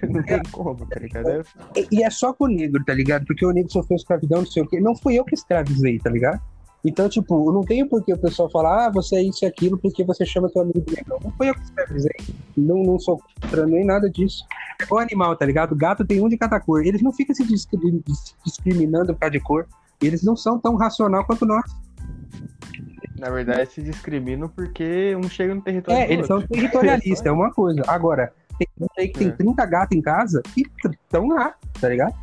Não tem como, tá ligado? É- E- E é só com o negro, tá ligado? Porque o negro sofreu escravidão, não sei o quê. Não fui eu que escravizei, tá ligado? Então, tipo, não tem por que o pessoal falar, ah, você é isso e aquilo, porque você chama teu amigo de negão. Não foi eu que escravizei. Não, não sou contra nem nada disso. É igual animal, tá ligado? Gato tem um de cada cor. Eles não ficam se discri- dis- discriminando por causa de cor. Eles não são tão racional quanto nós. Na verdade, se discriminam porque um chega no território É, eles são outro. territorialistas, é uma coisa. Agora, tem um aí que tem É. 30 gatos em casa e estão lá, tá ligado?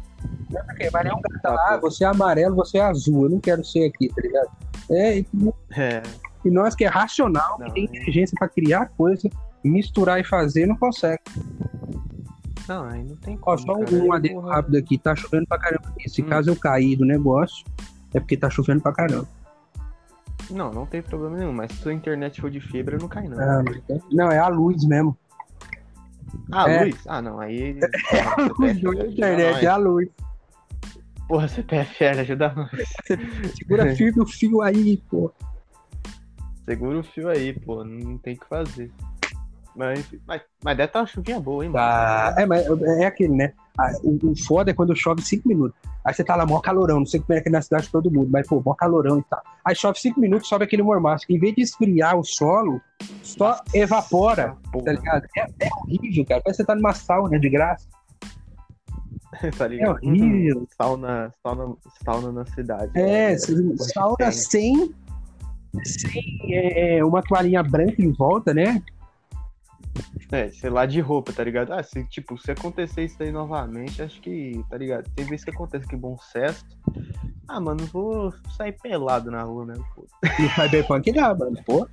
Não, porque vai um gato lá, você é amarelo, você é azul, eu não quero ser aqui, tá ligado? É, e, É, e nós que é racional, Não, que tem é. inteligência pra criar coisa, misturar e fazer, não consegue. não, aí não tem como. Ó, só um, cara. um adendo porra, rápido aqui, tá chovendo pra caramba. Se Hum. caso eu cair do negócio, é porque tá chovendo pra caramba. Não, não tem problema nenhum, mas se sua internet for de fibra, não cai não. Ah, não, é a luz mesmo. Ah, É. luz? Ah, não, aí. A luz da internet, é a luz. Porra, CPFL, ajuda nós. Segura firme o fio aí, pô. Segura o fio aí, pô, não tem o que fazer. Mas, mas, mas deve estar uma chuvinha boa, hein, mano? Tá. É, mas é aquele, né? Ah, O, o foda é quando chove 5 minutos. Aí você tá lá, mó calorão, não sei como é aqui na cidade de todo mundo, mas pô, mó calorão e tal. Aí chove 5 minutos, sobe aquele mormaço. Em vez de esfriar o solo, só evapora, tá Porra, ligado? É, é horrível, cara. Parece que você tá numa sauna de graça. tá É horrível. Sauna, sauna, sauna na cidade. É, né? sauna sem, sem é, é, uma toalhinha branca em volta, né? É, sei lá, de roupa, tá ligado? Ah, se, tipo, se acontecer isso aí novamente, acho que, tá ligado? Tem vezes que acontece aqui em Bom Sucesso. Ah, mano, vou sair pelado na rua mesmo, pô. No Cyberpunk dá, mano. Pô,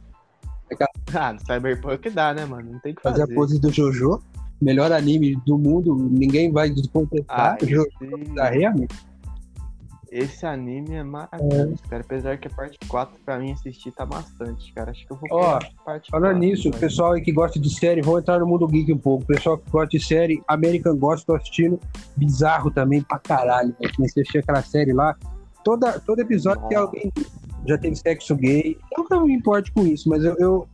Ah, no Cyberpunk dá, né, mano? Não tem o que fazer fazer. a pose do Jojo. Melhor anime do mundo, ninguém vai descontestar. Ah, esse, da Remy. esse anime é maravilhoso, cara. Apesar que a parte 4 pra mim assistir tá bastante, cara. Acho que eu vou Ó, parte Falando 4, nisso, o pessoal aí que gosta de série, vão entrar no mundo geek um pouco. O pessoal que gosta de série, American Gospel, tô assistindo bizarro também pra caralho. Né? Comecei a assistir aquela série lá. Toda, todo episódio tem Nossa. alguém já teve sexo gay. Eu não me importo com isso, mas eu. eu-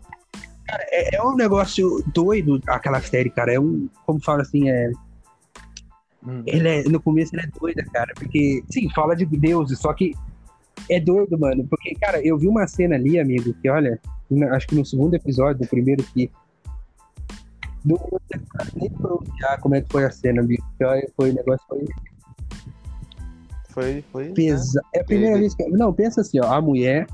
cara, é, é um negócio doido aquela série, cara. É um. Como fala assim, é. Hum. Ele é, no começo ele é doida, cara, porque, sim, fala de deuses, só que é doido, mano, porque, cara, eu vi uma cena ali, amigo, que, olha, acho que no segundo episódio, do primeiro que não nem pronunciar como é que foi a cena, amigo, olha, foi, o negócio foi Foi, foi. né? pesado. É a primeira vez que, não, pensa assim, ó, a mulher,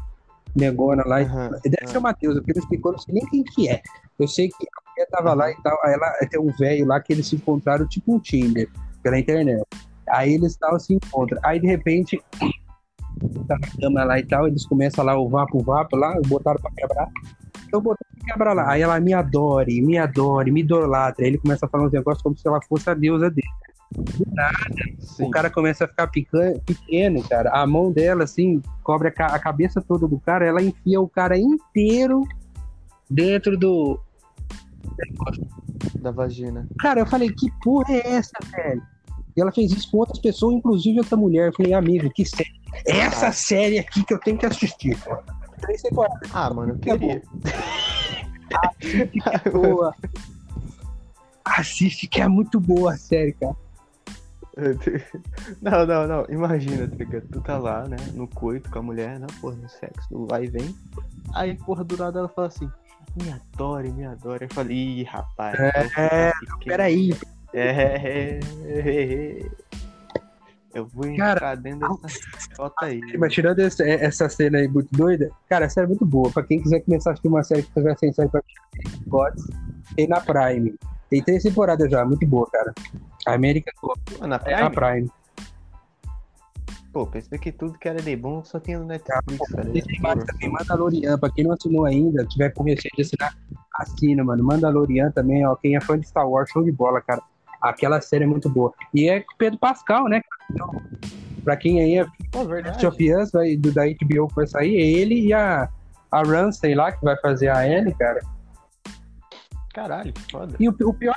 negona lá, Aham, Deve ser o Matheus, porque ele explicou, não sei nem quem que é. Eu sei que a mulher tava lá e tal, aí ela tem um velho lá que eles se encontraram tipo um Tinder, pela internet. Aí eles tal se encontram. Aí de repente, tá na cama lá e tal, eles começam lá o vapo vapo lá, botaram pra quebrar. Eu botei pra quebrar lá. Aí ela me adore, me adore, me idolatra. Aí ele começa a falar uns negócios como se ela fosse a deusa dele. Sim. O cara começa a ficar pequeno, cara. A mão dela, assim, cobre a, ca- a cabeça toda do cara, ela enfia o cara inteiro dentro do. Da vagina. Cara, eu falei, que porra é essa, velho? E ela fez isso com outras pessoas, inclusive outra mulher. Eu falei, amigo, que série. Essa Ah. série aqui que eu tenho que assistir. Três temporadas Ah, mano, eu queria. boa. Assiste, que é muito boa a série, cara. Não, não, não. Imagina, tá ligado? Tu tá lá, né? No coito com a mulher, né? Porra, no sexo, no vai e vem. Aí, porra, do nada ela fala assim: Me adore, me adore. Eu falei: Ih, rapaz. É, peraí. É, é, é, é. Eu vou entrar Cara, dentro dessa foto aí. Mas tirando esse- essa cena aí muito doida, cara, a série é muito boa. Pra quem quiser começar a assistir uma série que tiver sem série pra Gods, tem na Prime. Tem três temporadas já, muito boa, cara. A América na é na Prime? Prime. Pô, pensei que tudo que era de bom só tinha no Netflix, cara. Tem mais Mandalorian, pra quem não assinou ainda, tiver com receio de assinar, assina, mano. Mandalorian também, ó. Quem é fã de Star Wars, show de bola, cara. Aquela série é muito boa. E é Pedro Pascal, né? Então, pra quem aí é Pô, verdade. Of Us, vai, do, da HBO que vai sair, é ele e a, a Ramsey lá, que vai fazer a Ellie, cara. Caralho, que foda. E o, o pior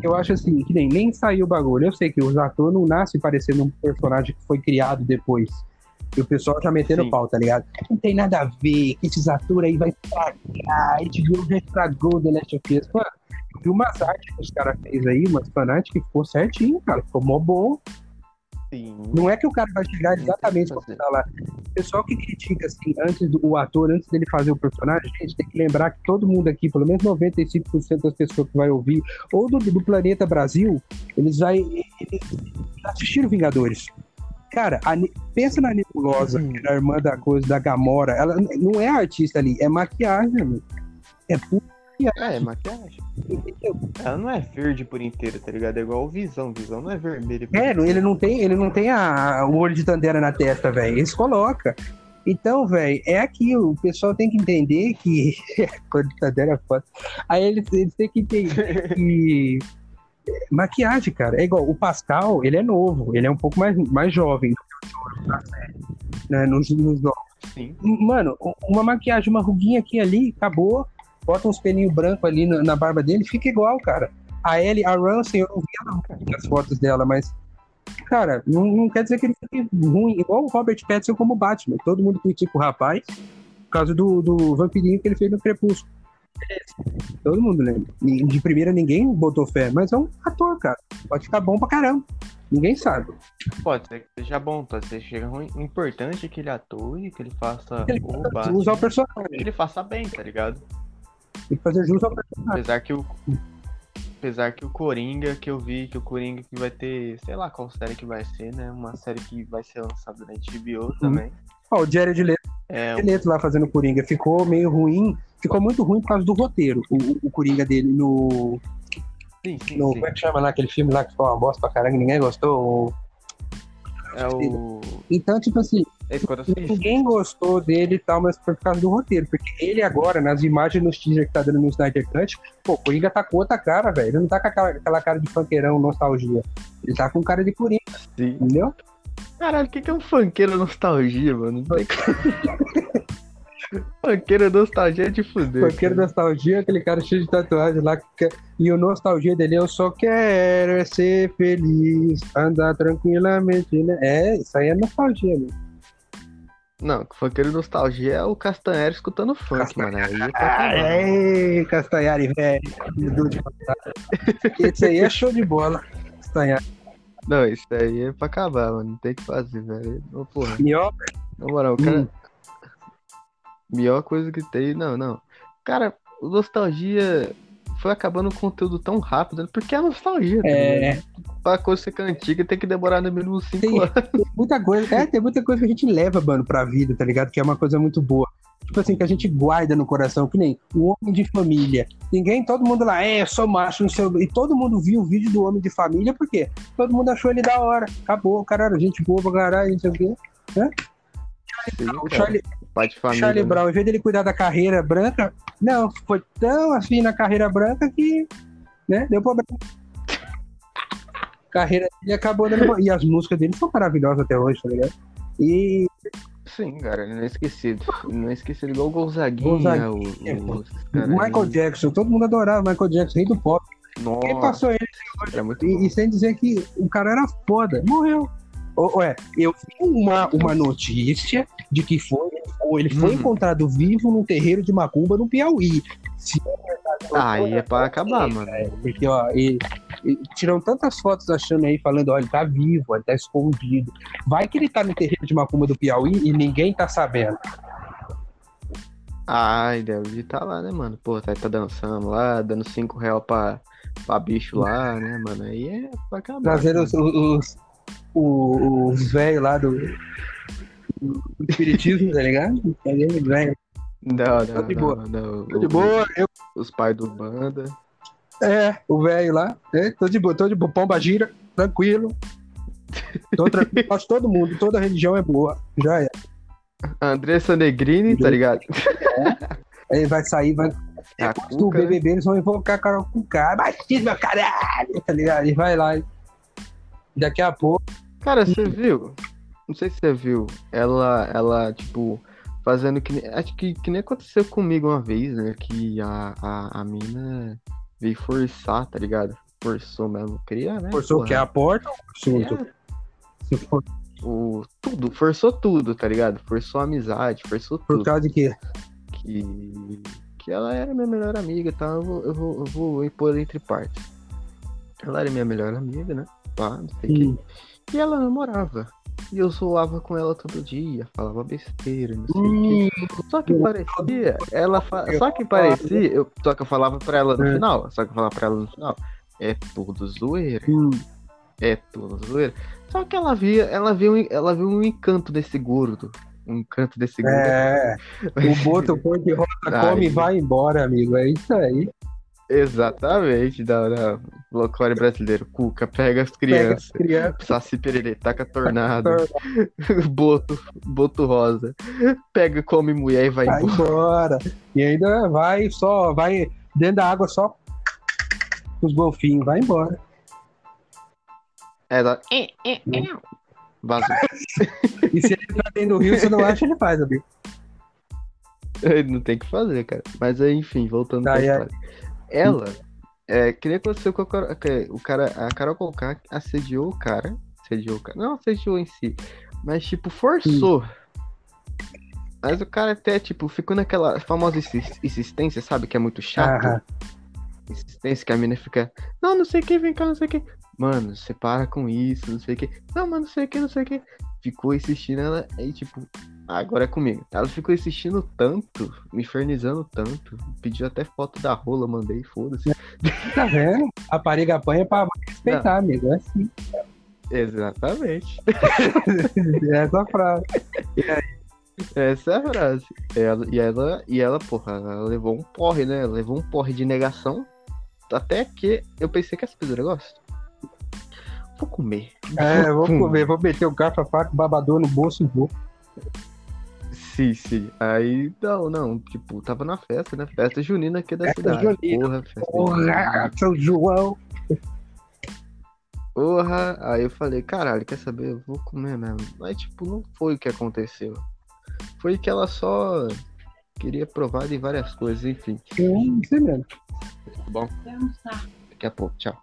eu acho assim, que nem, nem saiu o bagulho. Eu sei que os atores não nascem parecendo um personagem que foi criado depois. E o pessoal já metendo Sim. pau, tá ligado? Não tem nada a ver, que esses atores aí vai estragar. A HBO já estragou The Last of Us. Mano, eu vi umas artes que os caras fez aí, umas fanarts que ficou certinho, cara. Ficou mó bom. Sim. Não é que o cara vai chegar exatamente o que como fazer. tá lá. O pessoal que critica, assim, antes do o ator, antes dele fazer o personagem, gente, tem que lembrar que todo mundo aqui, pelo menos 95% das pessoas que vai ouvir, ou do, do planeta Brasil, eles vai eles assistiram Vingadores. Cara, a pensa na Nebulosa, Uhum. que é a irmã da coisa, da Gamora. Ela não é artista ali, é maquiagem. É pura É, é maquiagem. Ela não é verde por inteiro, tá ligado? É igual o Visão. Visão não é vermelho. É, inteiro. ele não tem, ele não tem a, o olho de Tandera na testa, velho. Eles colocam. Então, velho, é aquilo. O pessoal tem que entender que. Olho de Tandera é foda. Aí eles, eles têm que entender que. Maquiagem, cara. É igual. O Pascal, ele é novo. Ele é um pouco mais, mais jovem. Né, nos, nos. Sim. Mano, uma maquiagem, uma ruguinha aqui ali, acabou. Bota uns pelinhos brancos ali na, na barba dele, fica igual, cara. A Ellie, a Ramsey, eu não vi ela nas fotos dela, mas. Cara, não, não quer dizer que ele fique ruim, igual o Robert Pattinson como Batman. Todo mundo critica o rapaz por causa do, do vampirinho que ele fez no Crepúsculo. Todo mundo lembra. De primeira ninguém botou fé, mas é um ator, cara. Pode ficar bom pra caramba. Ninguém sabe. Pode ser que seja bom, pode ser que seja ruim. O importante é que ele atue, que ele faça Ele o Usar o personagem. Que ele faça bem, tá ligado? Tem que fazer jus ao personagem. Apesar que o. Apesar que o Coringa, que eu vi, que o Coringa que vai ter, sei lá qual série que vai ser, né? Uma série que vai ser lançada na HBO também. Ó, o Jared Leto É, Leto lá fazendo Coringa ficou meio ruim. Ficou muito ruim por causa do roteiro. O, o Coringa dele no, sim, sim, no. sim. Como é que chama lá aquele filme lá que ficou uma bosta pra caramba, ninguém gostou? É o. Então, tipo assim. Ninguém gostou dele e tal, mas foi por causa do roteiro. Porque ele agora, nas imagens nos teaser que tá dando no Snyder Cut, pô, o Coringa tá com outra cara, velho. Ele não tá com aquela, aquela cara de funkeirão, nostalgia. Ele tá com cara de Coringa, Sim. entendeu? Caralho, o que, que é um funkeiro nostalgia, mano? Não tem funkeiro nostalgia é de fuder. Funkeiro nostalgia, aquele cara cheio de tatuagem lá. que quer- E o nostalgia dele, eu só quero é ser feliz, andar tranquilamente, né? É, isso aí é nostalgia, meu. Não, funkeiro nostalgia é o Castanheira escutando funk, mano. Aí é acabar. Ei, Castanhari, velho. Edu de batata. Esse aí é show de bola. Castanhari. Não, isso aí é pra acabar, mano. Não tem o que fazer, velho. Ô, porra. Minhoca. Na moral, o cara. Hum. Melhor coisa que tem. Não, não. Cara, nostalgia foi acabando o conteúdo tão rápido, né? porque é nostalgia, tá É? Pra coisa ficar antiga tem que demorar no mínimo 5 Tem- anos. tem muita coisa. É, tem muita coisa que a gente leva, mano, pra vida, tá ligado? Que é uma coisa muito boa. Tipo assim, que a gente guarda no coração, que nem o homem de família. Ninguém, todo mundo lá, é, eu sou macho, não sei. o- E todo mundo viu o vídeo do homem de família, por quê? Todo mundo achou ele da hora. Acabou, cara, era gente boa pra caralho, não sei o quê. Sim, O. Charlie, Pai de família. Charlie né? Brown, ao invés dele cuidar da carreira branca, não, foi tão assim na carreira branca que, né, deu problema. Carreira dele acabou dando. E as músicas dele são maravilhosas até hoje, tá ligado? E Sim, cara, não é esquecido. Não é esquecido igual o Gonzaguinha, Gonzaguinha, o, o, Michael. Jackson, todo mundo adorava Michael Jackson, rei do pop. Quem Nossa, passou ele e, e sem dizer que o cara era foda, morreu. Ué, eu vi uma, uma notícia de que foi, ou ele foi Hum. encontrado vivo num terreiro de Macumba no Piauí. Se Aí é pra acabar, mano. Porque, ó, e E tiram tantas fotos achando aí, falando, olha, ele tá vivo, ele tá escondido. Vai que ele tá no terreno de Macumba do Piauí e ninguém tá sabendo. Ai, deve estar lá, né, mano? Pô, tá, tá dançando lá, dando 5 reais pra, pra bicho lá, né, mano? Aí é pra acabar. Trazendo os, os, os, os velhos lá do, do espiritismo, tá ligado? Os velhos. Não, não, Tô de não, boa. não. Tô de boa, eu. Os pais do banda. É, o velho lá. É, tô de boa, tô de boa. Pomba gira, tranquilo. Tô tranquilo. Que todo mundo, toda religião é boa. Já é. Andressa Negrini, tá ligado? Aí vai sair, vai. A Depois do né? BBB, eles vão invocar Carol com cara. Machismo, meu caralho! Tá ligado? E vai lá. e Daqui a pouco. Cara, você viu? Não sei se você viu. Ela, ela tipo, fazendo que. nem- Acho que, que nem aconteceu comigo uma vez, né? Que a, a, a mina veio forçar, tá ligado? Forçou mesmo. Queria, né? Forçou o porra, que? A porta ou o assunto? Se for o, tudo, forçou tudo, tá ligado? Forçou a amizade, forçou por tudo. causa de quê? Que, que ela era minha melhor amiga tal. Eu vou, eu vou, eu vou impor entre partes. Ela era minha melhor amiga, né? Pá, não sei o quê. E ela namorava. E eu zoava com ela todo dia, falava besteira, não sei o quê. Hum, Só que parecia, ela fa... só que parecia, eu... só que eu falava pra ela no É. final, só que eu falava pra ela no final, é tudo zoeira, hum. é tudo zoeira. Só que ela via, ela viu, um- ela viu um encanto desse gordo, um encanto desse gordo. É, o boto põe de rosa, come e Ai. vai embora, amigo. É isso aí. Exatamente, da, da folclore brasileiro. Cuca, pega as Pega as crianças. crianças. Saci pererê, taca tornado, boto, boto rosa. Pega, come mulher e vai Vai embora. embora. E ainda vai só, vai dentro da água só os golfinhos, vai embora. Ela. Vazou. E se ele tá dentro do rio, você não acha, ele faz, amigo. Ele não tem o que fazer, cara. Mas aí, enfim, voltando Tá, pra aí? Ela, é, que nem aconteceu com a o cara, a Carol Conká assediou o cara. Assediou o cara. Não assediou em si. Mas, tipo, forçou. Mas o cara até, tipo, ficou naquela famosa insis- insistência, sabe? Que é muito chato. Aham. Insistência que a mina fica. Não, não sei o que, vem cá, não sei o que. Mano, você para com isso, não sei o que. Não, mas não sei o que, não sei o que. Ficou insistindo, ela. Aí, tipo, ah, agora é comigo. Ela ficou insistindo tanto, me infernizando tanto. Pediu até foto da rola, mandei, foda-se. Tá vendo? A pariga apanha pra respeitar, amigo. É assim. Exatamente. É essa frase. Essa é a frase. Ela, e ela, e ela, porra, ela levou um porre, né? Ela levou um porre de negação. Até que eu pensei que essa pessoa negócio. Vou comer. É, vou Hum. comer, vou meter o garfo, a faca, o babador no bolso e vou. Sim, sim. Aí, não, não, tipo, tava na festa, né? Festa junina aqui da Festa cidade. junina. Porra, festa Porra, junina. São João. Porra. Aí eu falei, caralho, quer saber? Eu vou comer mesmo. Mas, tipo, não foi o que aconteceu. Foi que ela só queria provar de várias coisas, enfim. Sim, isso mesmo. Bom, daqui a pouco, tchau.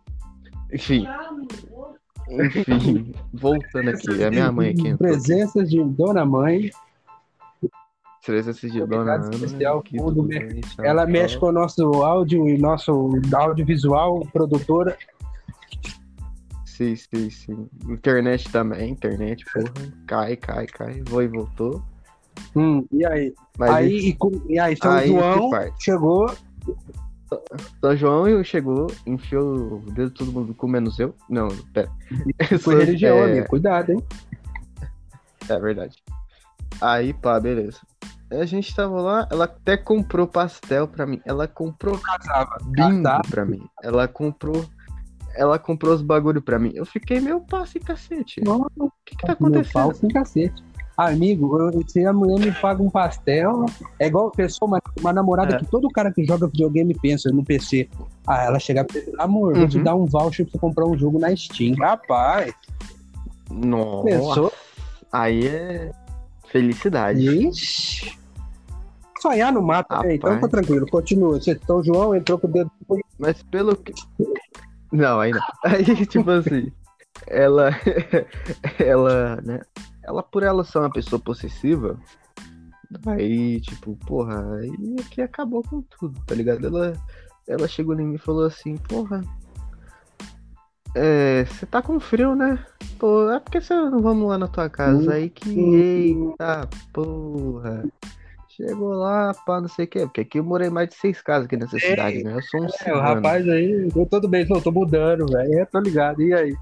Enfim. Enfim, voltando aqui, é a minha mãe aqui. entrou. Presenças de Dona Mãe. Presença de Convidado Dona Ana. especial, tudo bem, Ela mexe com o nosso áudio e nosso audiovisual, produtora. Sim, sim, sim. Internet também, internet, porra. Cai, cai, cai. Foi e voltou. Hum, e aí? Mas aí, e, com- e aí, São Aí, João chegou. São João chegou, enfiou o dedo de todo mundo com menos eu. Não, pera. Foi religião, é, amigo. Cuidado, hein? É verdade. Aí, pá, beleza. A gente tava lá, ela até comprou pastel pra mim. Ela comprou Casava. bingo Casava. pra mim. Ela comprou. Ela comprou os bagulho pra mim. Eu fiquei meio passe cacete. O que que tá meu acontecendo? pau sem cacete. Amigo, eu- se a mulher me paga um pastel, é igual pessoa, uma, uma namorada É. que todo cara que joga videogame pensa no PC. Ah, ela chega pra você, amor, vou te Uhum. dar um voucher pra você comprar um jogo na Steam. Rapaz, Nossa. pensou? Aí é felicidade. Ixi. Sonhar no mato, né? Então tá tranquilo. Continua. São João entrou com o dedo. Mas pelo que. Não, não. Aí, tipo assim, ela. ela, né? Ela, por ela ser uma pessoa possessiva, aí, tipo, porra, aí que acabou com tudo, tá ligado? Ela, ela chegou em mim e falou assim, porra, É, você tá com frio, né? Pô, é porque você não vamos lá na tua casa. Aí que. Eita porra. Chegou lá, pá, não sei o quê. Porque aqui eu morei mais de seis casas aqui nessa cidade, né? Eu sou um É, o rapaz aí, eu todo bem, não, tô mudando, velho. É, tô ligado. E aí?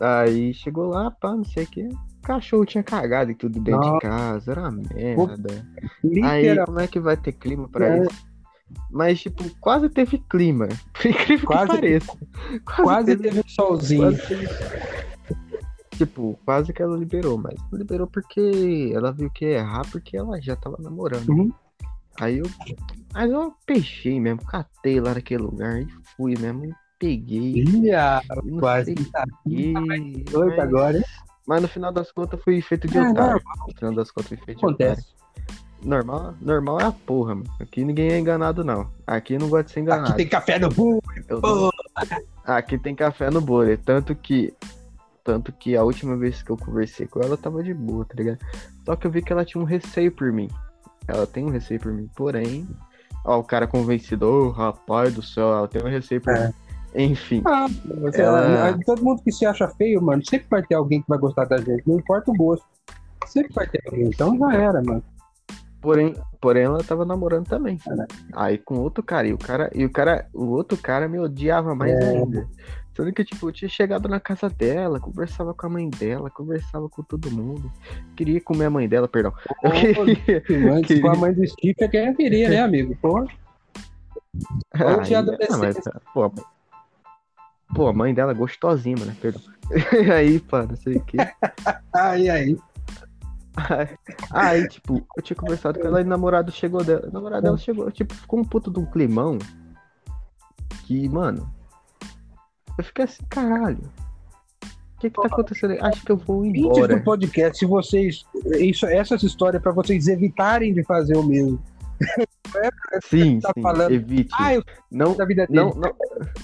Aí chegou lá, pá, não sei o quê. O cachorro tinha cagado e tudo dentro de Nossa. casa, era merda. Aí, Literal. como é que vai ter clima pra É. isso? Mas, tipo, quase teve clima. Por incrível Quase- que pareça. Quase teve um solzinho. quase teve- Tipo, quase que ela liberou, mas não liberou porque ela viu que ia errar porque ela já tava namorando. Uhum. Aí eu. Mas eu peixei mesmo, catei lá naquele lugar e fui mesmo. E peguei. Não quase. sei Tá mas- agora? Mas no final das contas fui feito de É, otário. No final das contas feito de otário. Normal, normal é a porra, mano. Aqui ninguém é enganado, não. Aqui não gosta de ser enganado. Aqui tem café no não- Aqui tem café no bolo. Tanto que. Tanto que a última vez que eu conversei com ela, tava de boa, tá ligado? Só que eu vi que ela tinha um receio por mim. Ela tem um receio por mim. Porém, ó, o cara convencido, ô rapaz do céu, ela tem um receio por É. mim. Enfim. Ah, você- Ela- Todo mundo que se acha feio, mano, sempre vai ter alguém que vai gostar da gente. Não importa o gosto. Sempre vai ter alguém. Então já era, mano. Porém, porém ela tava namorando também. Caraca. Aí com outro cara. E o cara, e o cara, o outro cara me odiava mais É. ainda. Sendo que, tipo, eu tinha chegado na casa dela, conversava com a mãe dela, conversava com todo mundo. Queria comer a mãe dela, perdão. Eu queria. Antes Queria. com a mãe do Steve é quem eu queria, né, amigo? Pô, Ou de Aí, adolescência. mas, pô, a mãe- pô, a mãe dela é gostosinha, mano, perdão. aí, pá, não sei o quê. aí, aí. Aí, tipo, eu tinha conversado com ela e o namorado chegou dela. O namorado dela chegou, tipo, ficou um puto de um climão. Que, mano. Eu fiquei assim, caralho. O que que tá acontecendo aí? Acho que eu vou embora. do podcast, se vocês. Isso, essas histórias pra vocês evitarem de fazer o mesmo. Sim, tá sim, falando. evite. Ah, Não, não, não,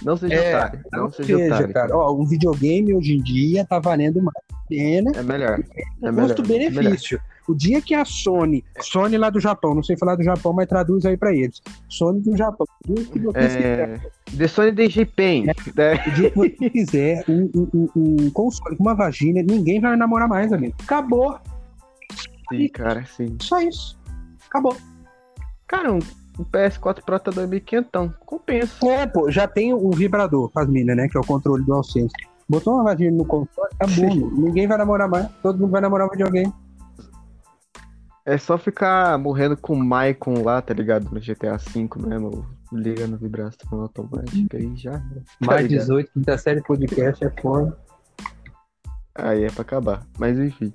não seja É, otário. Não, Não seja, seja, otário. cara. Ó, um videogame hoje em dia tá valendo mais pena É melhor. É custo-benefício. O dia que a Sony, Sony lá do Japão, não sei falar do Japão, mas traduz aí pra eles. Sony do Japão. O dia que você quiser, É... The Sony DG Pen. né? o dia que você quiser um, um- um- um console com uma vagina, ninguém vai namorar mais, amigo. Acabou. Sim, cara, sim. Só isso. Acabou. Cara, um, um PS4 Pro tá 2.500, compensa. É, pô, já tem o vibrador pras minas, né? Que é o controle do AllSense. Botou uma vagina no console. Sim. mano. Ninguém vai namorar mais. Todo mundo vai namorar videogame. É só ficar morrendo com o Maicon lá, tá ligado? No GTA V mesmo, liga no vibração automática aí já. Tá Mais ligado? 18, quinta série podcast é foda. Aí é pra acabar. Mas enfim.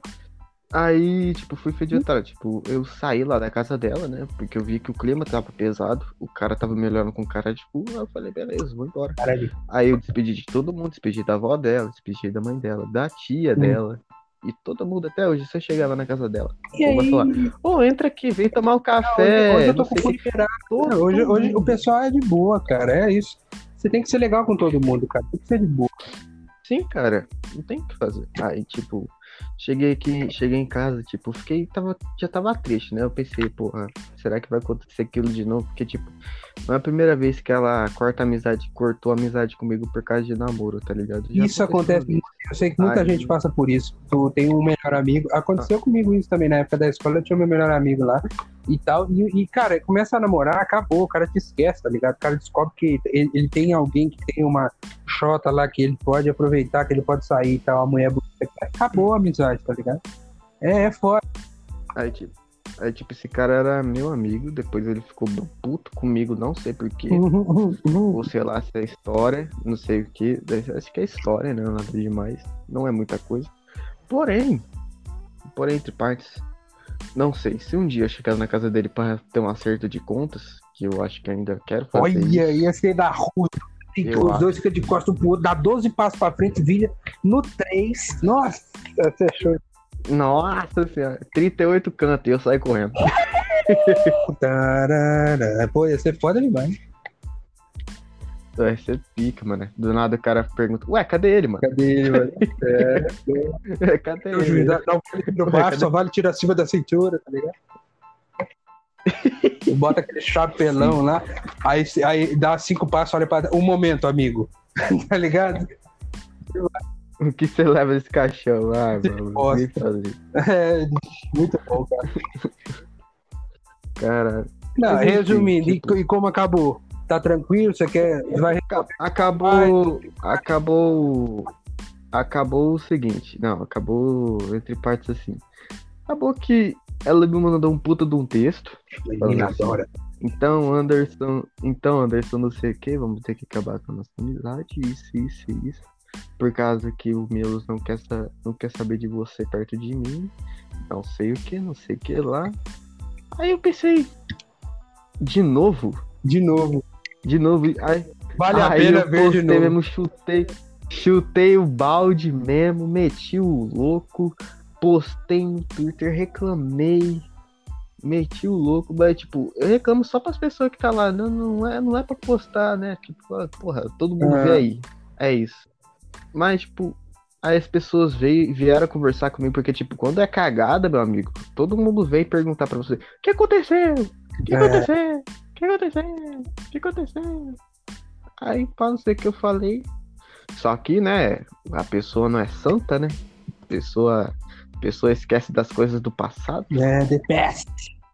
Aí, tipo, fui feio de otário. Tipo, eu saí lá da casa dela, né? Porque eu vi que o clima tava pesado. O cara tava melhorando com cara de cu. Aí eu falei, beleza, vou embora. Caralho. Aí eu despedi de todo mundo, despedi da avó dela, despedi da mãe dela, da tia Hum. dela. E todo mundo até hoje, se eu chegar lá na casa dela. E vai aí? falar, ô, entra aqui, vem tomar um café. hoje, hoje eu não tô com o. Todo Hoje, hoje o pessoal é de boa, cara. É isso. Você tem que ser legal com todo mundo, cara. Tem que ser de boa. Sim, cara, não tem o que fazer. Aí, tipo, cheguei aqui, cheguei em casa, tipo, fiquei, tava, já tava triste, né? Eu pensei, porra, será que vai acontecer aquilo de novo? Porque, tipo, não é a primeira vez que ela corta a amizade, cortou amizade comigo por causa de namoro, tá ligado? Já Isso acontece. Eu sei que muita Aí- gente passa por isso. Tu tem um melhor amigo. Aconteceu comigo isso também na época da escola. Eu tinha meu melhor amigo lá e tal. E, e, cara, começa a namorar, acabou. O cara te esquece, tá ligado? O cara descobre que ele, ele tem alguém que tem uma xota lá que ele pode aproveitar, que ele pode sair e tal. A mulher bonita. Acabou a amizade, tá ligado? É, é foda. Aí, tipo, aí, tipo, esse cara era meu amigo, depois ele ficou puto comigo, não sei porquê. Ou sei lá se é história, não sei o que. Acho que é história, né? Nada demais. Não é muita coisa. Porém, porém, entre partes, não sei. Se um dia eu chegar na casa dele pra ter um acerto de contas, que eu acho que ainda quero fazer. Olha, isso, ia ser da rua. E os acho. dois ficam de costas um pro outro, dá 12 passos pra frente, vira no 3. Nossa, você achou Nossa senhora, 38 cantos e eu saio correndo. Pô, ia ser foda demais. Vai ser pica, mano. Do nada o cara pergunta, ué, cadê ele, mano? Cadê ele, mano? É, cadê o juiz ele? dá um pulo no baixo, só vale tirar acima da cintura, tá ligado? Bota aquele chapelão lá, aí, aí dá cinco passos, olha pra. Um momento, amigo. tá ligado? O que você leva nesse caixão? Ah, mano. Nem falei. É, muito bom, cara. Cara, Não, enfim, resumindo, e- tipo- e, como acabou? Tá tranquilo? Você quer. Vai aca- acabou. Acabou. Acabou o seguinte. Não, acabou entre partes assim. Acabou que ela me mandou um puta de um texto. Menina adora. Então, Anderson, então, Anderson, não sei o que, vamos ter que acabar com a nossa amizade, isso, isso, isso. Por causa que o Melos não quer, não quer saber de você perto de mim. Não sei o que, não sei o que lá. Aí eu pensei, de novo? De novo. De novo? Aí, Vale a aí pena eu ver de novo. mesmo, chutei, chutei o balde mesmo, meti o louco, postei no Twitter, reclamei, meti o louco, mas tipo, eu reclamo só pras pessoas que tá lá, não, não é, não é pra postar, né? Tipo, ah, porra, todo mundo É. vê aí. É isso. Mas, tipo, aí as pessoas veio, vieram conversar comigo, porque, tipo, quando é cagada, meu amigo, todo mundo vem perguntar pra você, o que aconteceu? O que É. aconteceu? O que aconteceu? O que aconteceu? Aí, pá, não sei o que eu falei. Só que, né, a pessoa não é santa, né? A pessoa, a pessoa esquece das coisas do passado, É, the best.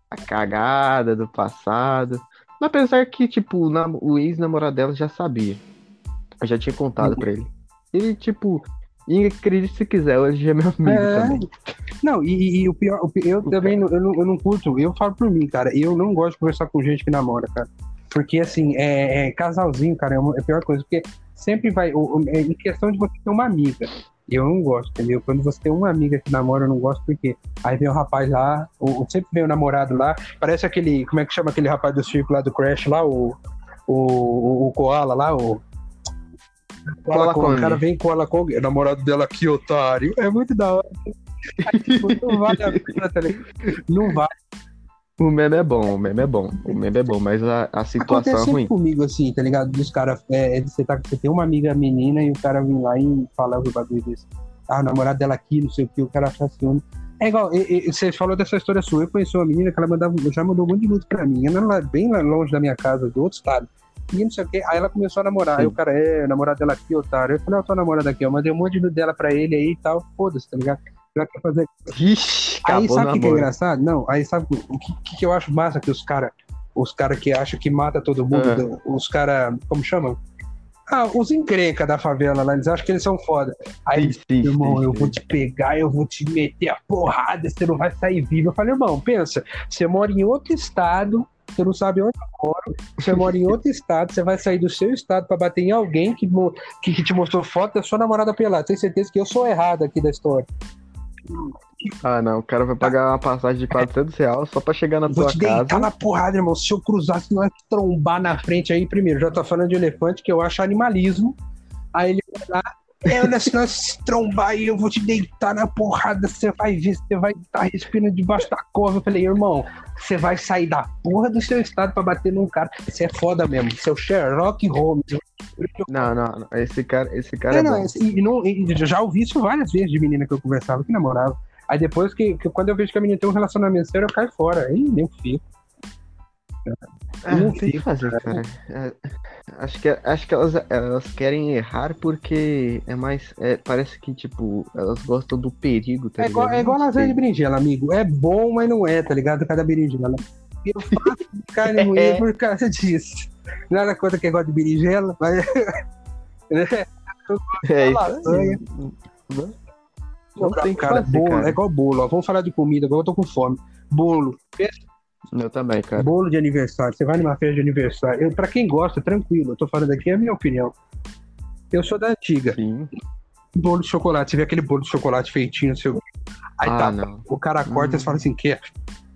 a cagada do passado. Mas apesar que, tipo, o nam- o ex-namorado dela já sabia. Eu já tinha contado pra ele. Ele, tipo, e acredite se quiser, hoje é meu amigo É. também. Não, e, e o pior, eu também não, eu, não, eu não curto, eu falo por mim, cara, eu não gosto de conversar com gente que namora, cara. Porque, assim, é, é casalzinho, cara, é, uma- é a pior coisa, porque sempre vai, o- o- é em questão de você ter uma amiga, eu não gosto, entendeu? Quando você tem uma amiga que namora, eu não gosto, porque aí vem o rapaz lá, ou sempre vem o namorado lá, parece aquele, como é que chama aquele rapaz do circo lá do Crash lá, o, o, o, o Koala lá, o... Kong, Kong. O cara vem com ela com o namorado dela aqui, otário. É muito da hora. Aí, tipo, não vale a pena, tá ligado? Não vale. O meme é bom, o meme é bom. O meme é bom, mas a, a situação Acontece é sempre ruim. comigo, assim, tá ligado? Dos caras, é, você, tá, você tem uma amiga menina e o cara vem lá e fala o bagulho desse. Ah, o namorado dela aqui, não sei o que, o cara ciúme. É igual, e- e- você falou dessa história sua, eu conheci uma menina que ela mandava, já mandou um monte de nude pra mim, ela lá, bem lá longe da minha casa, do outro estado. E não sei o que, aí ela começou a namorar, Sim. aí o cara, é, o namorado dela aqui, otário. Eu falei, ó, tua namorada aqui, eu mandei um monte de nude dela pra ele aí e tal, foda-se, tá ligado? Já quer fazer Ixi, Aí sabe o que, que é engraçado? Não, aí sabe o que, que, eu acho massa que os caras os cara que acham que mata todo mundo, do- os caras, como chama? Ah, os encrenca da favela lá, eles acham que eles são foda. Aí, Ixi, ixi, irmão, eu ixi. vou te pegar, eu vou te meter a porrada, você não vai sair vivo. Eu falei, irmão, pensa, você mora em outro estado, você não sabe onde eu moro, você mora em outro estado, você vai sair do seu estado pra bater em alguém que, que, que te mostrou foto da sua namorada pelada. Tem certeza que eu sou errado aqui da história. Ah, não, o cara vai pagar uma passagem de 400 reais só pra chegar na Vou tua te deitar casa. na porrada, irmão. Se eu cruzar, se nós trombar na frente aí, primeiro, já tô falando de elefante, que eu acho animalismo. Aí ele vai lá, é, se nós trombar aí, eu vou te deitar na porrada, você vai ver, você vai estar respirando debaixo da cova. Eu falei, irmão, você vai sair da porra do seu estado pra bater num cara. Você é foda mesmo, seu Sherlock Holmes. Não, não, não. Esse cara, esse cara É, é, não, bom. e, não, e eu já ouvi isso várias vezes de menina que eu conversava, que namorava. Aí depois que, que quando eu vejo que a menina tem um relacionamento sério, eu caio fora. Aí nem fico. Ah, não tem que fico, fazer, cara. É, acho que, acho que elas, elas querem errar porque é mais. é, parece que, tipo, elas gostam do perigo, tá É igual, ligado? é igual lasanha de berinjela, amigo. É bom, mas não é, tá ligado? Cada berinjela. Eu faço carne moída por causa disso. Nada contra quem gosta de berinjela, mas. É isso lasanha. Não, não tem que cara, fazer, bolo, cara. é igual bolo, ó. Vamos falar de comida, agora eu tô com fome. Bolo, Eu também, cara. bolo de aniversário. Você vai numa festa de aniversário. Eu, pra quem gosta, tranquilo. Eu tô falando aqui, é a minha opinião. Eu sou da antiga. Sim. Bolo de chocolate. Você vê aquele bolo de chocolate feitinho, não sei o quê. Aí ah, tá, não. o cara corta e Hum. você fala assim: quero,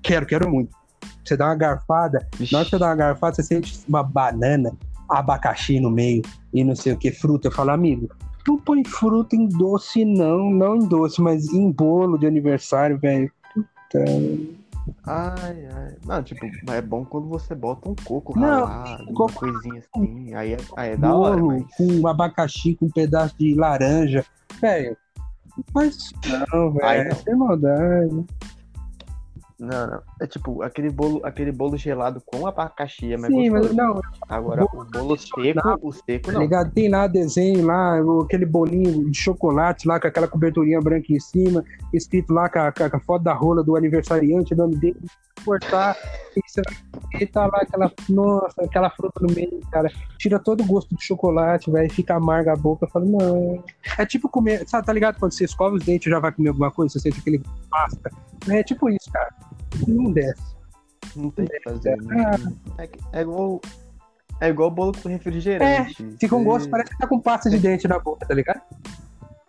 quero, quero muito. Você dá uma garfada, Vixe. Na hora que você dá uma garfada, você sente uma banana, abacaxi no meio e não sei o que, fruta. Eu falo, amigo, não põe fruta em doce, não, não em doce, mas em bolo de aniversário, velho. Puta. Ai, ai. Não, tipo, é bom quando você bota um coco Não, ralado, uma coco- coisinha assim. Aí é, aí é da hora, mas. com abacaxi, com um pedaço de laranja. Velho, não faz isso não, velho. Sem maldade. Não, não. É tipo, aquele bolo, aquele bolo gelado com abacaxi é mais Sim, mas gostoso. não, Agora, bolo o bolo seco, o seco tá não. ligado? Tem lá desenho lá, aquele bolinho de chocolate lá com aquela coberturinha branca em cima, escrito lá com a, com a foto da rola do aniversariante, o nome dele, cortar, e tá lá aquela, nossa, aquela fruta no meio, cara, tira todo o gosto do chocolate, velho, fica amarga a boca, eu falo, não. É tipo comer, sabe, tá ligado? Quando você escova os dentes e já vai comer alguma coisa, você sente aquele pasta. É tipo isso, cara. Não desce. Não tem o que fazer. né? Ah. É, é igual. É igual bolo com refrigerante. Fica um gosto, parece que tá com pasta de dente na boca, tá ligado?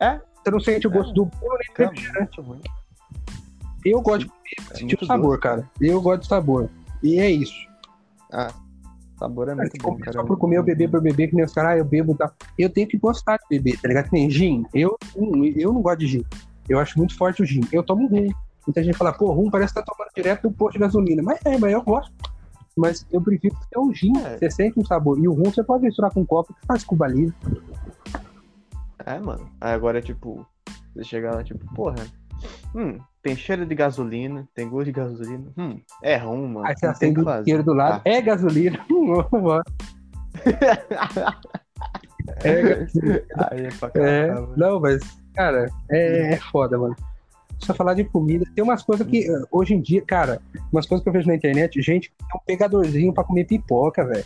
É. Você não sente o É. gosto do bolo nem do refrigerante. ruim. Eu gosto de É sentir o sabor, doce. cara. Eu gosto de sabor. E é isso. Ah, sabor é Cara, muito se bom, comer cara. só por comer, eu beber por beber, que nem os caras, ah, eu bebo e tal. Eu tenho que gostar de beber, tá ligado? Que nem gin. Eu, hum, eu não gosto de gin. Eu acho muito forte o gin. Eu tomo rum. Muita gente fala, pô, rum parece que tá tomando direto do posto de gasolina. Mas é, mas eu gosto. Mas eu prefiro ter um gin. É. Você sente um sabor. E o rum você pode misturar com copo que faz Cuba livre. É, mano. Aí agora, tipo, você chegar lá, tipo, porra. Hum, tem cheiro de gasolina, tem gosto de gasolina. Hum, é rum, mano. Aí você acende que o isqueiro do lado. Ah. É gasolina. Hum, vamos É gasolina. Aí é pra É, caramba. não, mas, cara, é, é foda, mano. Só falar de comida. Tem umas coisas que, eh, hoje em dia, cara, umas coisas que eu vejo na internet, gente, tem um pegadorzinho pra comer pipoca, velho.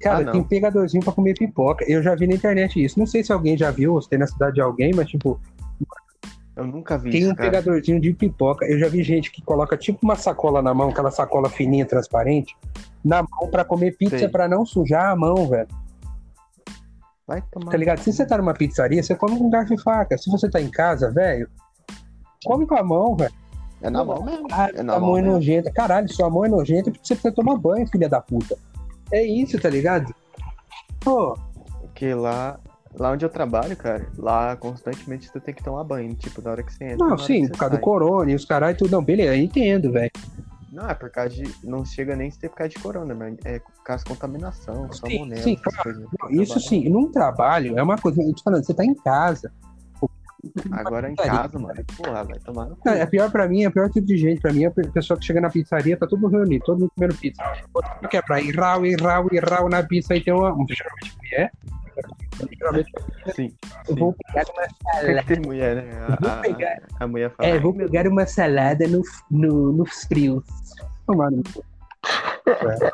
Cara, Ah, tem pegadorzinho pra comer pipoca. Eu já vi na internet isso. Não sei se alguém já viu, ou se tem na cidade de alguém, mas, tipo, Eu nunca vi tem isso, um cara. pegadorzinho de pipoca. Eu já vi gente que coloca, tipo, uma sacola na mão, aquela sacola fininha, transparente, na mão pra comer pizza, Sei. pra não sujar a mão, velho. Vai tomar. Tá ligado? Se você tá numa pizzaria, você come com garfo e faca. Se você tá em casa, velho, come com a mão, velho. É na mão mesmo. Ah, É na sua mão mão é nojenta. Caralho, sua mão é nojenta porque você precisa tomar banho, filha da puta. É isso, tá ligado? Pô, Porque lá, lá onde eu trabalho, cara, lá constantemente você tem que tomar banho. Tipo, da hora que você entra. não, sim, por causa do sai. corona e os caralho e tudo. Não, beleza, eu entendo, velho. Não, é por causa de. Não chega nem a ser por causa de corona, mas é por causa de contaminação, Sim, salmonela, sim, essas claro. coisas. Não, Isso sim, num trabalho é uma coisa. Eu tô falando, você tá em casa. Agora em Pizzaria. casa, mano. Porra, vai tomar no cu. É pior pra mim, é pior tipo de gente. Pra mim, é a pessoa que chega na pizzaria, tá todo mundo reunido, todo mundo comendo pizza. Outro que é pra ir rau, ir rau, ir rau na pizza e tem uma. Geralmente mulher. Geralmente Sim. eu vou pegar uma Tem salada. ter mulher, né? A, Vou a- pegar- a mulher fala. É, "Ai, vou pegar uma salada no, no, nos frios. Tomar no cu. É.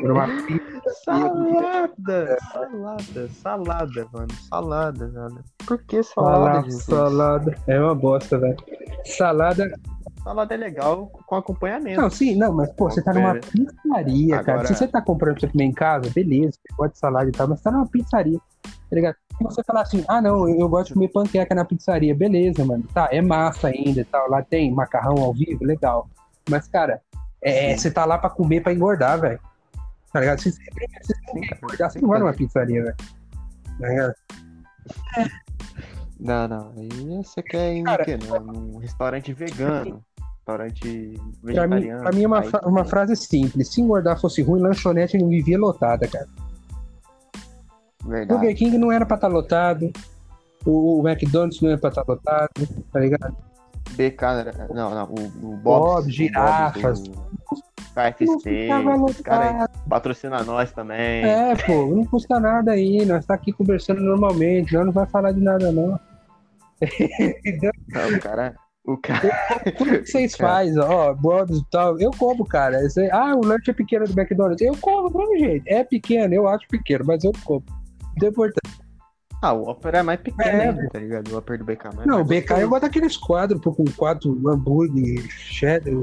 Era uma pizza. Salada! Salada, salada, mano. Salada, salada. Por que salada, Salada, salada. É uma bosta, velho. Salada. Salada é legal com acompanhamento. Não, sim, não, mas pô, você tá numa pizzaria, cara. Agora- Se você tá comprando pra você comer em casa, beleza, você pode de salada e tal, mas você tá numa pizzaria, tá ligado? Se você falar assim, ah, não, eu, eu gosto de comer panqueca na pizzaria, beleza, mano. Tá, é massa ainda e tal. Lá tem macarrão ao vivo, legal. Mas, cara, é, você tá lá pra comer pra engordar, velho. Tá ligado? Se você, se você Sim, quer engordar, você não vai numa pizzaria, velho. Tá ligado? Não, não. Aí você quer ir Cara? Num, num restaurante vegano. Restaurante Pra mim, vegetariano. pra mim é uma, fra- uma frase simples. Se engordar fosse ruim, lanchonete não vivia lotada, cara. Verdade. Burger King não era pra estar lotado. O, o McDonald's não era pra estar lotado, tá ligado? BK, não, não, o, o Bob, o girafas. Não ficava esse cara patrocina nós também. É, pô, não custa nada aí. Nós tá aqui conversando normalmente. Nós não vai falar de nada, não. Não, o cara, o cara, Tudo que vocês fazem, ó, Bob's e tal, eu como, cara. Ah, o lanche é pequeno do McDonald's. Eu como, do mesmo jeito. É pequeno, eu acho pequeno, mas eu como. Deportado. Ah, o Whopper é mais pequeno É, tá ligado? O Whopper do BK, mas Não, é o BK eu gostoso. boto aqueles quadros pô, com quatro hambúrguer, cheddar.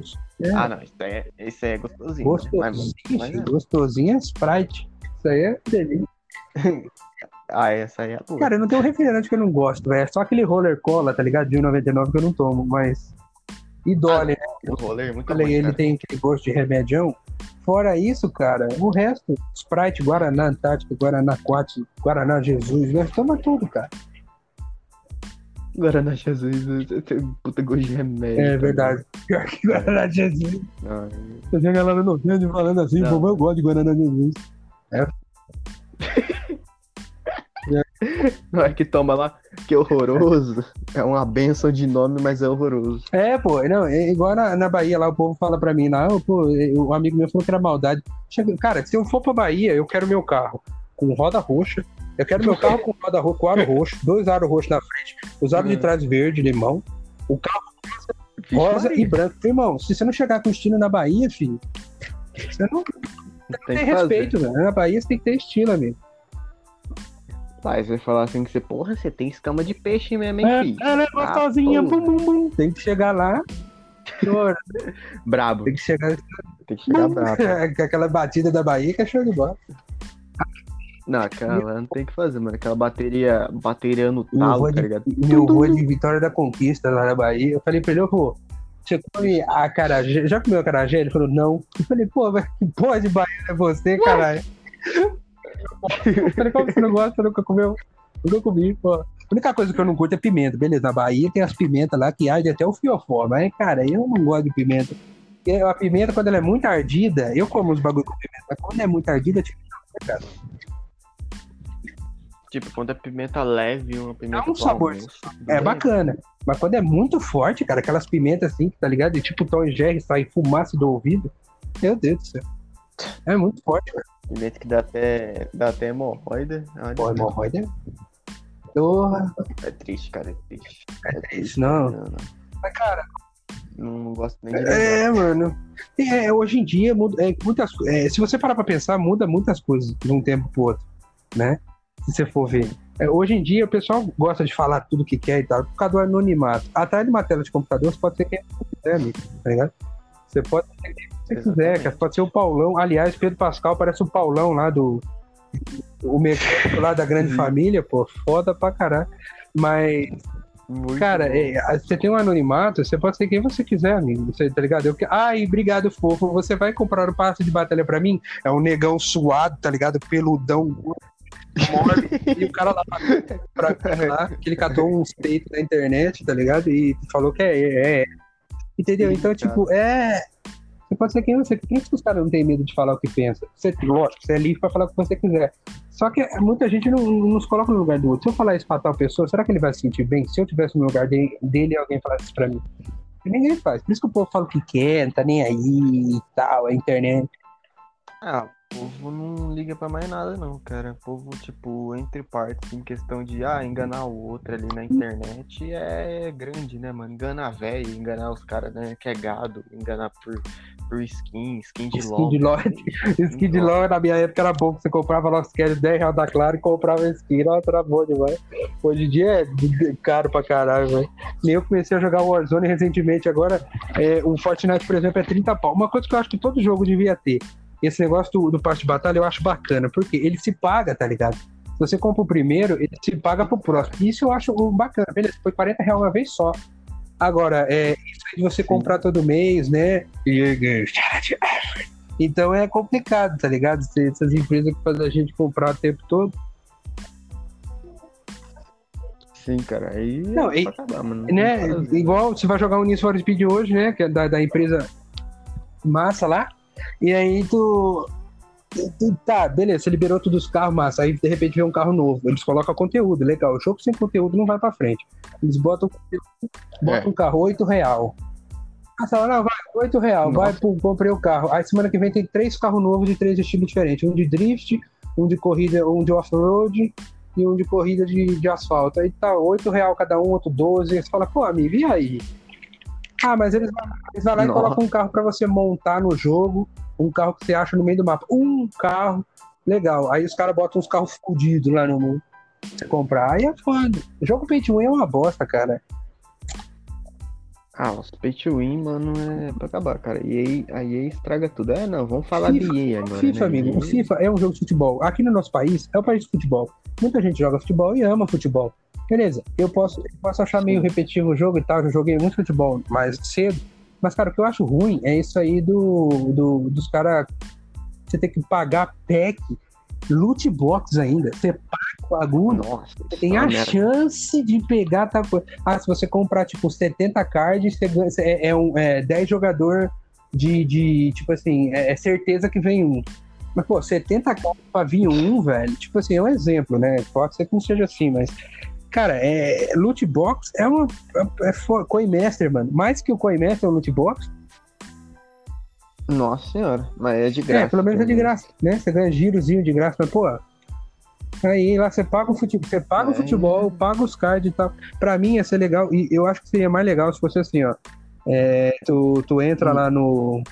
É, Ah, não, isso aí é, esse aí é gostosinho. né? gostosinho, Mas, mas filho, é. gostosinho é Sprite. Isso aí é delícia. Ah, essa aí é boa. Cara, eu não tenho um refrigerante que eu não gosto, velho. É só aquele roller cola, tá ligado? De 1,99 que eu não tomo, mas. E Dolly, né? o roller é muito Falei, bom, ele cara. tem aquele gosto de remedião. Fora isso, cara, o resto, Sprite, Guaraná Antártica, Guaraná Quat, Guaraná Jesus, nós toma tudo, cara. Guaraná Jesus, tem puta gosto de remédio. É verdade. Pior que Guaraná Jesus. Não, Você vê a galera no vídeo falando assim, pô, eu gosto de Guaraná Jesus. não é que toma lá, que horroroso. É uma benção de nome, mas é horroroso. É, pô, não, é igual na, na Bahia lá, o povo fala pra mim lá, pô, o amigo meu falou que era maldade. Cara, se eu for pra Bahia, eu quero meu carro com roda roxa, eu quero meu carro com roda roxa, com aro roxo, dois aros roxos na frente, os aros de trás verde, limão, o carro rosa e branco. Irmão, se você não chegar com estilo na Bahia, filho, você não, você não tem, tem respeito, velho. Na Bahia você tem que ter estilo, amigo. Pai, você vai falar assim que você, porra, você tem escama de peixe mesmo, hein, é, filho? Ela é ah, gostosinha, ah, bum, bum, bum. Tem que chegar lá. brabo. Tem que chegar. Tem que chegar brabo. Aquela batida da Bahia que é show de bola. Não, aquela não tem que fazer, mano. Aquela bateria, bateria no talo, tá ligado? Meu avô de Vitória da Conquista lá na Bahia. Eu falei pra ele, você come a carajé? Já comeu a carajé? Ele falou, não. Eu falei, pô, mas que porra de Bahia é você, caralho? Falei, como você não gosta? Você nunca comeu? Nunca comi, pô. A única coisa que eu não curto é pimenta, beleza. Na Bahia tem as pimentas lá que ardem até o fiofó, mas, cara, eu não gosto de pimenta. A pimenta, quando ela é muito ardida, eu como os bagulho com pimenta, mas quando é muito ardida, tipo, cara. Tipo, quando é pimenta leve, uma pimenta. Dá um sabor. Almoço, é bacana. Mas quando é muito forte, cara, aquelas pimentas assim, tá ligado? E tipo Tom e Jerry sai fumaça do ouvido. Meu Deus do céu. É muito forte, cara. Pimenta que dá até, dá até hemorroida. Pô, hemorroida? Porra. É triste, cara, é triste. É, é triste, não. não, não. Mas, cara. Não gosto nem de É, mano. É, hoje em dia, muda, é, muitas, é, se você parar pra pensar, muda muitas coisas de um tempo pro outro, né? se você for ver. É, hoje em dia o pessoal gosta de falar tudo que quer e tal, por causa do anonimato. Atrás de uma tela de computador você pode ser quem você quiser, amigo, tá ligado? Você pode ser quem você quiser, cara. Pode ser o Paulão. Aliás, Pedro Pascal parece o Paulão lá do. O mecânico lá da grande família, pô, foda pra caralho. Mas muito Cara, é, você tem um anonimato, você pode ser quem você quiser, amigo. Você, tá ligado? Eu, ai, obrigado, fofo. Você vai comprar o passe de batalha pra mim? É um negão suado, tá ligado? Peludão, e o cara lá pra, lá, que ele catou uns peitos na internet, tá ligado? E falou que é. é, é. Entendeu? Então, tipo, é. Você pode ser quem você. Por que os caras não têm medo de falar o que pensa? Você, lógico, você é livre pra falar o que você quiser. Só que muita gente não, não nos coloca no lugar do outro. Se eu falar isso pra tal pessoa, será que ele vai se sentir bem? Se eu tivesse no lugar dele, e alguém falasse isso pra mim. Ninguém faz. Por isso que o povo fala o que quer, não tá nem aí e tal, a internet. Ah, povo não liga pra mais nada, não, cara. O povo, tipo, entre partes, em questão de, ah, enganar o outro ali na internet é grande, né, mano? Enganar velho, enganar os caras, né, que é gado, enganar por, por skin, skin de LOL. Skin de LOL, skin de LOL na minha época era bom, você comprava Lost Cat 10 reais da Claro e comprava skin, nossa, era bom demais. Hoje em dia é caro pra caralho, velho. Eu comecei a jogar Warzone recentemente, agora é, o Fortnite, por exemplo, é 30 pau. Uma coisa que eu acho que todo jogo devia ter esse negócio do, do passe de batalha eu acho bacana, porque ele se paga, tá ligado? Se você compra o primeiro, ele se paga pro próximo. Isso eu acho bacana. Beleza, foi 40 reais uma vez só. Agora, é, isso aí de você comprar todo mês, né? Então é complicado, tá ligado? Essas empresas que fazem a gente comprar o tempo todo. Sim, cara. Aí não, é e, acabar, mano. Né, igual você vai jogar o Need for Speed hoje, né? Que é da, da empresa massa lá. E aí tu, tu, Tá, beleza, você liberou todos os carros, massa. Aí de repente vem um carro novo. Eles colocam conteúdo, legal. O jogo sem conteúdo não vai pra frente. Eles botam, botam é. um carro 8 real. Ah, fala, não, vai, 8 real, Nossa. vai, pum, comprei o carro. Aí semana que vem tem três carros novos de três estilos diferentes. Um de drift, um de corrida, um de off-road e um de corrida de, de asfalto. Aí tá 8 real cada um, outro 12. Aí você fala, pô, amigo, e aí? Ah, mas eles, eles vão lá e colocam um carro para você montar no jogo, um carro que você acha no meio do mapa. Um carro, legal. Aí os caras botam uns carros fodidos lá no mundo. Você comprar. Aí é foda. O jogo Pay to Win é uma bosta, cara. Ah, os Pay to Win, mano, é pra acabar, cara. E aí, a EA estraga tudo. É, não, vamos falar FIFA, de EA agora. FIFA, né? amigo. O FIFA é um jogo de futebol. Aqui no nosso país, é o país de futebol. Muita gente joga futebol e ama futebol. Beleza, eu posso, eu posso achar meio repetitivo o jogo e tal, eu joguei muito futebol mais cedo, mas, cara, o que eu acho ruim é isso aí do, do dos caras. Você tem que pagar pack, loot box ainda. Você paga o bagulho, Nossa, tem a merda. chance de pegar. Tá, ah, se você comprar, tipo, 70 cards, você é, é, um, é 10 jogador de, de. Tipo assim, é, é certeza que vem um. Mas, pô, 70 cards pra vir um, velho, tipo assim, é um exemplo, né? Pode ser que não seja assim, mas Cara, é, loot box é uma. É, é Coin Master, mano. Mais que o Coin Master é o loot box. Nossa senhora, mas é de graça. É, pelo menos é de graça, né? Você ganha girozinho de graça, mas, pô. Aí lá você paga o futebol, você paga é. o futebol, paga os cards e tal. Pra mim ia ser legal, e eu acho que seria mais legal se fosse assim, ó. É, tu, tu entra hum. lá no,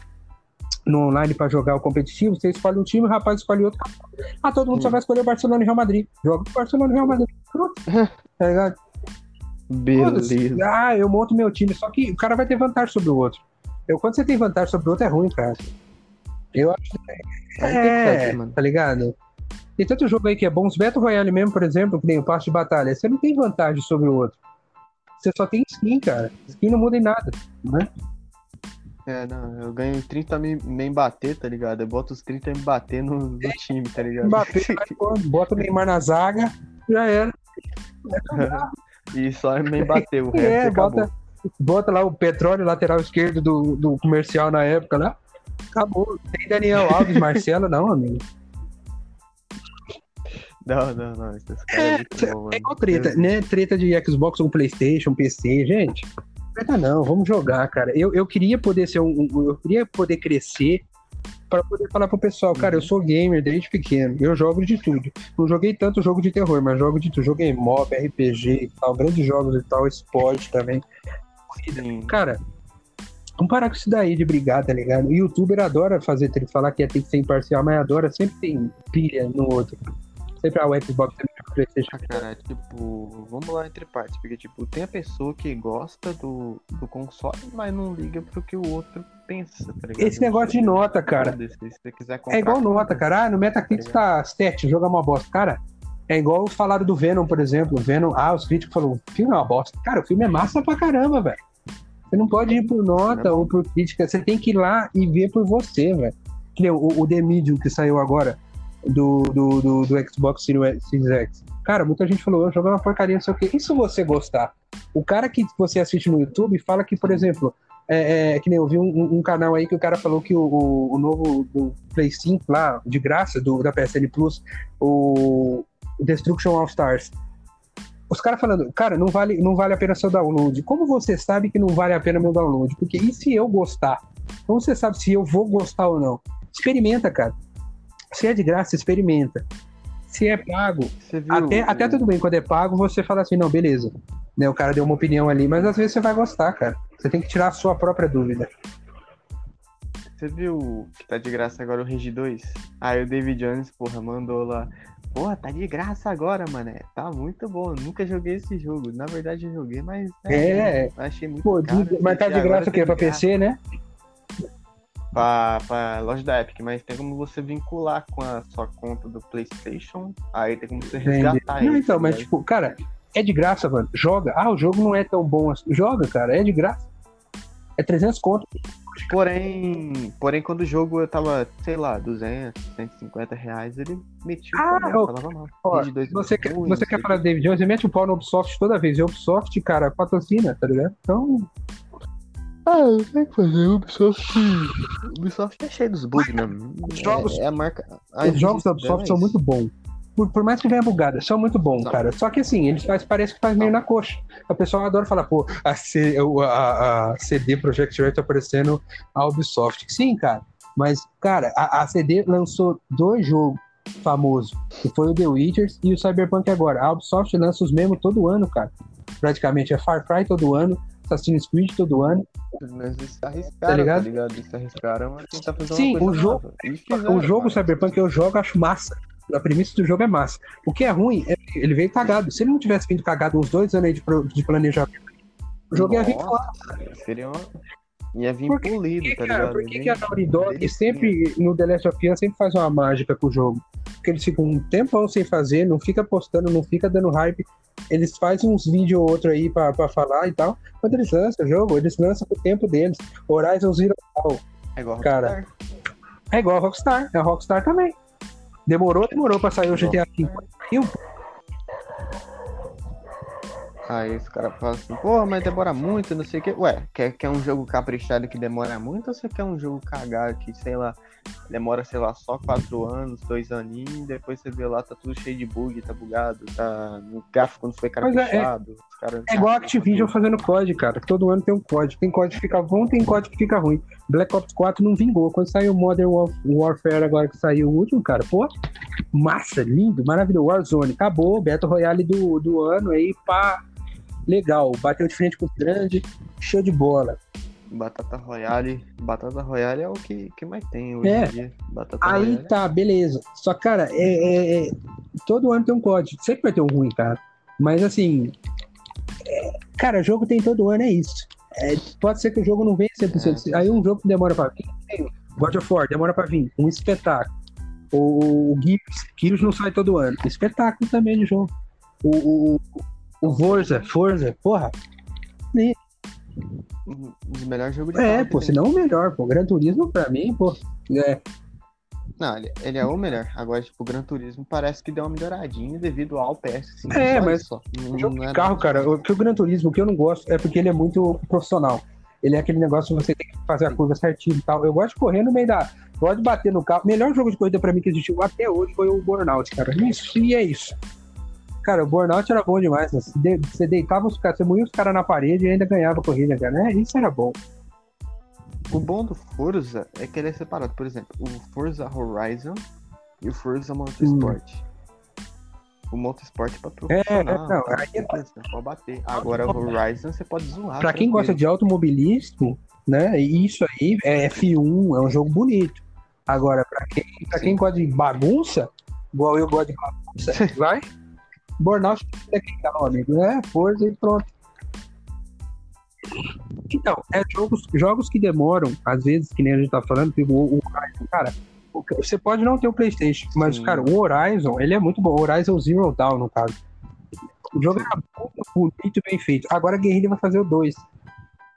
no online pra jogar o competitivo, você escolhe um time, o rapaz escolhe outro. Ah, todo mundo hum. só vai escolher o Barcelona e Real Madrid. Joga o Barcelona e Real Madrid. Pronto. tá ligado? Beleza. Ah, eu monto meu time, só que o cara vai ter vantagem sobre o outro. Eu, quando você tem vantagem sobre o outro, é ruim, cara. Eu acho que. É, é tá ligado? Tem tanto jogo aí que é bom. Os Battle Royale mesmo, por exemplo, que tem o passe de batalha, você não tem vantagem sobre o outro. Você só tem skin, cara. Skin não muda em nada, né? É, não, eu ganho 30 me, me bater, tá ligado? Eu boto os 30 me bater no, no time, tá ligado? Bater, bota o Neymar na zaga, já era. e só me bateu, o resto é, bota, bota lá o petróleo lateral esquerdo do, do comercial na época lá. Acabou. Tem Daniel Alves, Marcelo, não, amigo. Não, não, não. é, é, bom, é igual treta, né? Treta de Xbox ou Playstation, PC, gente. Treta não, vamos jogar, cara. Eu, eu queria poder ser um. Eu queria poder crescer para poder falar pro pessoal, cara, eu sou gamer desde pequeno, eu jogo de tudo. Não joguei tanto jogo de terror, mas jogo de tudo. Joguei mob, RPG e tal, grandes jogos e tal, esporte também. Cara, vamos parar com isso daí de brigar, tá ligado? O youtuber adora fazer, falar que tem que ser imparcial, mas adora, sempre tem pilha no outro sempre a Xbox sempre a PlayStation. Ah, cara, tipo, vamos lá entre partes, porque tipo, tem a pessoa que gosta do, do console, mas não liga pro que o outro pensa, tá ligado? Esse negócio de nota, cara. Se você quiser comprar, é igual nota, cara. Ah, no Metacritic tá, tá stat, joga uma bosta. Cara, é igual falaram do Venom, por exemplo. Venom, ah, os críticos falaram, o filme é uma bosta. Cara, o filme é massa pra caramba, velho. Você não pode ir por nota não. ou por crítica, você tem que ir lá e ver por você, velho. O, o The Medium que saiu agora do, do, do, do Xbox Series X. Cara, muita gente falou, eu jogo uma porcaria, não sei o quê. E se você gostar? O cara que você assiste no YouTube fala que, por exemplo, é, é, que nem eu vi um, um, canal aí que o cara falou que o, o, o, novo do Play 5 lá, de graça, do, da PSN Plus, o Destruction All Stars. Os caras falando, cara, não vale, não vale a pena seu download. Como você sabe que não vale a pena meu download? Porque e se eu gostar? Como você sabe se eu vou gostar ou não? Experimenta, cara. Se é de graça, experimenta. Se é pago, até, até tudo bem, quando é pago, você fala assim, não, beleza. Né, o cara deu uma opinião ali, mas às vezes você vai gostar, cara. Você tem que tirar a sua própria dúvida. Você viu que tá de graça agora o Regi 2? Aí o David Jones, porra, mandou lá. Porra, tá de graça agora, mané. Tá muito bom. nunca joguei esse jogo. Na verdade, eu joguei, mas. É, é achei muito Pô, caro. Mas tá de graça o quê? Pra PC, né? pra, pra loja da Epic, mas tem como você vincular com a sua conta do PlayStation, aí tem como você resgatar Não, então, mas tipo, cara, é de graça, mano. Joga. Ah, o jogo não é tão bom assim. Joga, cara, é de graça. É 300 conto. Porém, porém, quando o jogo eu tava, sei lá, 200, 150 reais, ele metia ah, o pau, falava mal. Ó, você quer, você quer falar do David Jones, ele mete o pau no Ubisoft toda vez. E o Ubisoft, cara, patrocina, tá ligado? Então, ah, tem que fazer. Ubisoft. Ubisoft é cheio dos bugs mesmo. Os jogos, é, é a marca. A os jogos da Ubisoft são muito bons. Por, por, mais que venha bugada, são muito bons, cara. Só que assim, eles faz, parece que faz meio na coxa. A pessoa adora falar, pô, a, C, a, a CD Projekt Red tá aparecendo a Ubisoft. Sim, cara. Mas, cara, a, a CD lançou dois jogos famosos, que foi o The Witcher e o Cyberpunk agora. A Ubisoft lança os mesmos todo ano, cara. Praticamente é Far Cry todo ano, Assassin's Creed todo ano. Mas eles arriscaram, tá ligado? Tá ligado? Eles arriscaram a tentar fazer Sim, o jogo, o jogo Cyberpunk eu jogo, acho massa. A premissa do jogo é massa. O que é ruim é que ele veio cagado. Se ele não tivesse vindo cagado uns dois anos aí de, de planejamento, o jogo Nossa, ia vir claro. Seria uma... Ia vir por polido, tá ligado? Por que, que a Naughty Dog sempre, no The Last of Us, sempre faz uma mágica com o jogo? Porque eles ficam um tempão sem fazer, não fica postando, não fica dando hype eles fazem uns vídeos ou outro aí pra, pra falar e tal. Quando eles lançam o jogo, eles lançam com o tempo deles. Horizon Zero Dawn. É igual Cara, Rockstar. É igual a Rockstar. É a Rockstar também. Demorou, demorou pra sair o GTA V. Aí os caras falam assim, pô, mas demora muito, não sei o que. Ué, quer, quer um jogo caprichado que demora muito ou você quer um jogo cagado que, sei lá, demora, sei lá, só quatro anos, dois aninhos, depois você vê lá, tá tudo cheio de bug, tá bugado, tá. No gráfico não foi Mas é- é- caprichado. É igual a Activision fazendo código, cara. Todo ano tem um código. Tem código que fica bom, tem código que fica ruim. Black Ops 4 não vingou. Quando saiu Modern Warf- Warfare agora que saiu o último, cara, pô, massa, lindo, maravilhoso. Warzone, acabou, Battle Royale do, do ano aí, pá, legal. Bateu de frente com o grande, show de bola. Batata Royale. Batata Royale é o que, que mais tem hoje É. em dia. Batata Aí Royale. tá, beleza. Só, cara, é, é- é- todo ano tem um código. Sempre vai ter um ruim, cara. Mas assim, é, cara, jogo tem todo ano, é isso. É, pode ser que o jogo não venha 100%. É. Aí um jogo que demora pra vir, God of War, demora pra vir. Um espetáculo. O, o Gears, não sai todo ano. Espetáculo também de jogo. O, o, o Forza, Forza, porra. Um dos melhores jogos de É, pô, se não o melhor, pô. Gran Turismo, pra mim, pô. É, Não, ele, ele é o melhor. Agora, tipo, o Gran Turismo parece que deu uma melhoradinha devido ao PS5. É, mas só. Não- jogo não é carro, nada. cara, o, que o Gran Turismo, o que eu não gosto é porque ele é muito profissional. Ele é aquele negócio que você tem que fazer a curva certinho e tal. Eu gosto de correr no meio da. Gosto de bater no carro. O melhor jogo de corrida pra mim que existiu até hoje foi o Burnout, cara. Isso, e é isso. Cara, o Burnout era bom demais. né? Você deitava os caras, você moía os caras na parede e ainda ganhava a corrida, cara. né? Isso era bom. O bom do Forza é que ele é separado. Por exemplo, o Forza Horizon e o Forza Motorsport. O Motorsport é pra profissional. não, tá? aí é- pode bater. Agora o Horizon você pode zoar. Pra quem gosta de automobilismo, né? Isso aí é F1, é um jogo bonito. Agora, pra quem, pra quem gosta de bagunça, igual eu gosto de bagunça, vai. Burnout é quem tá, meu amigo. É, força e pronto. Então, é jogos, jogos que demoram, às vezes, que nem a gente tá falando, tipo, o, o Horizon, cara, você pode não ter o Playstation, mas, Sim. cara, o Horizon, ele é muito bom. O Horizon Zero Dawn, no caso. O jogo era muito bonito bem feito. Agora a Guerrilla vai fazer o 2.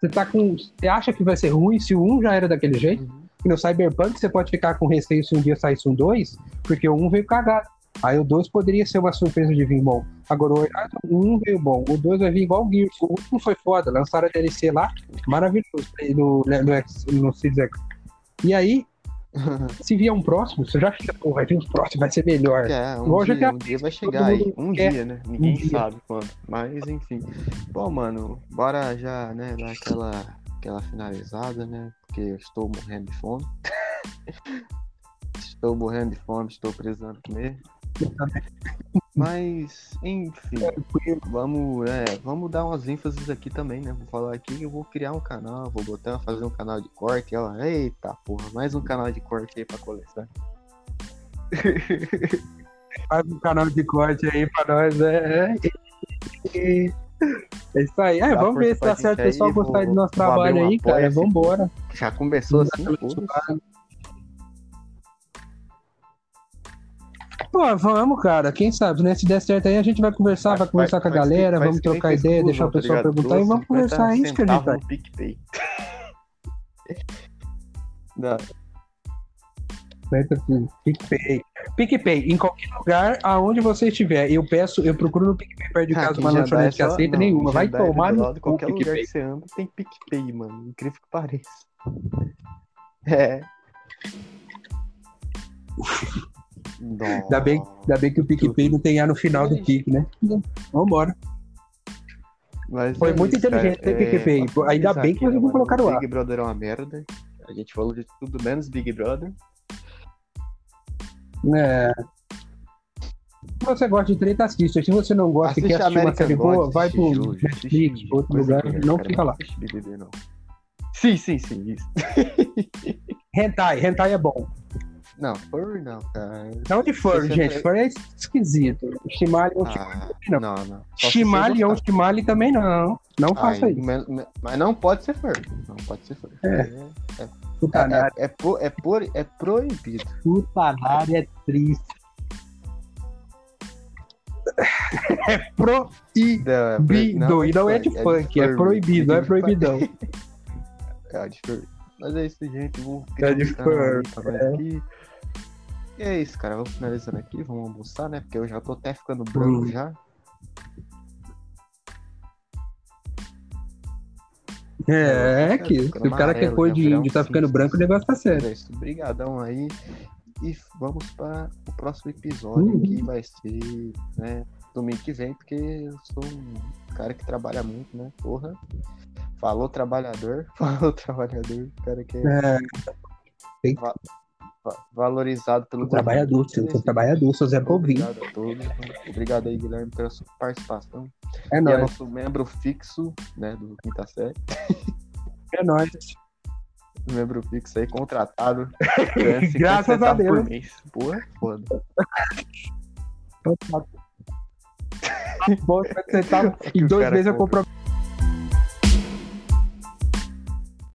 Você tá com. Você acha que vai ser ruim se o 1 já era daquele jeito? Uhum. E no Cyberpunk você pode ficar com receio se um dia saísse um 2, porque o 1 veio cagado. Aí o 2 poderia ser uma surpresa de vir bom. Agora o 1 veio bom, o 2 vai vir igual o Gears. O último foi foda, lançaram a DLC lá, maravilhoso, no, no, no, no Series X. E aí, se vier um próximo, você já fica, pô, vai vir um próximo, vai ser melhor. É, um Igual dia, um dia vai chegar aí. Um quer. dia, né? Ninguém dia. sabe quando. Mas enfim. Bom, mano, bora já, né, dar aquela, aquela finalizada, né? Porque eu estou morrendo de fome. estou morrendo de fome, estou precisando comer. Mas, enfim, vamos, é, vamos dar umas ênfases aqui também, né? Vou falar aqui que eu vou criar um canal, vou botar, fazer um canal de corte, ó. Eita porra, mais um canal de corte aí pra coleção. Faz um canal de corte aí pra nós, é. É, é isso aí. É, vamos ver se dá certo o pessoal gostar do nosso trabalho aí, cara. Vambora. Já começou assim, foda-se. Pô, vamos, cara. Quem sabe, né? Se der certo aí, a gente vai conversar, vai, Faz- conversar com a que- galera, vamos que trocar ideia, deixar o tá pessoal ligado? perguntar e vamos 12, conversar. É isso que a gente vai. PicPay. Não, 50 pi- PicPay. PicPay, em qualquer lugar, aonde você estiver. Eu peço, eu procuro no PicPay perto de casa lanchonete que é só- aceita não, nenhuma. Vai Jandai, tomar no lado qualquer lugar PicPay. que você anda tem PicPay, mano. Incrível que pareça. É. Ainda bem, ainda bem que o PicPay não tem A no final do Pic, né? Vambora. Mas Foi é muito isso, inteligente, cara. né, PicPay? pra finalizar Ainda bem que vocês não mano, colocaram o ar. Big Brother é uma merda. A gente falou de tudo menos Big Brother. É. Se você gosta de treta, assista. Se você não gosta e Assiste quer assistir uma American série boa, Gods, vai pro Netflix, assiste outro lugar, não cara, fica lá. BBB, não. Sim, sim, sim, isso. Hentai, hentai é bom. Não, furry não, cara. Não de furry, gente. sempre- Furry é esquisito. Shimali ou Ah, não. não, não. Shimali ou. Shimali também não. Não faça Ai, isso. me- me- Mas não pode ser furry. Não pode ser furry. É. É, Putanária, é, é, po- é, por- é proibido. putanária é triste. É proibido. É, E não é de funk, é proibido, é proibidão. É de furry. Mas é isso, gente. Vou É de furry, aqui. E é isso, cara. Vamos finalizando aqui. Vamos almoçar, né? Porque eu já tô até ficando branco Hum. já. É, Tá que se o cara quer amarelo, cor de índio um tá ficando branco, o negócio tá certo. É isso, Obrigadão aí. E vamos para o próximo episódio, Uhum. que vai ser né, domingo que vem, porque eu sou um cara que trabalha muito, né? Porra. Falou trabalhador, falou trabalhador, cara que é É, valorizado pelo o trabalhador, seu, seu trabalhador, seu Zé Povinho. Obrigado a todos. Obrigado aí, Guilherme, pela sua participação. É E é nóis, nosso membro fixo, né, do Quinta Série. é nóis. Membro fixo aí, contratado. É, 50 Graças a centavos por Deus. mês. Porra, foda. Bom, você tá, em dois meses eu compro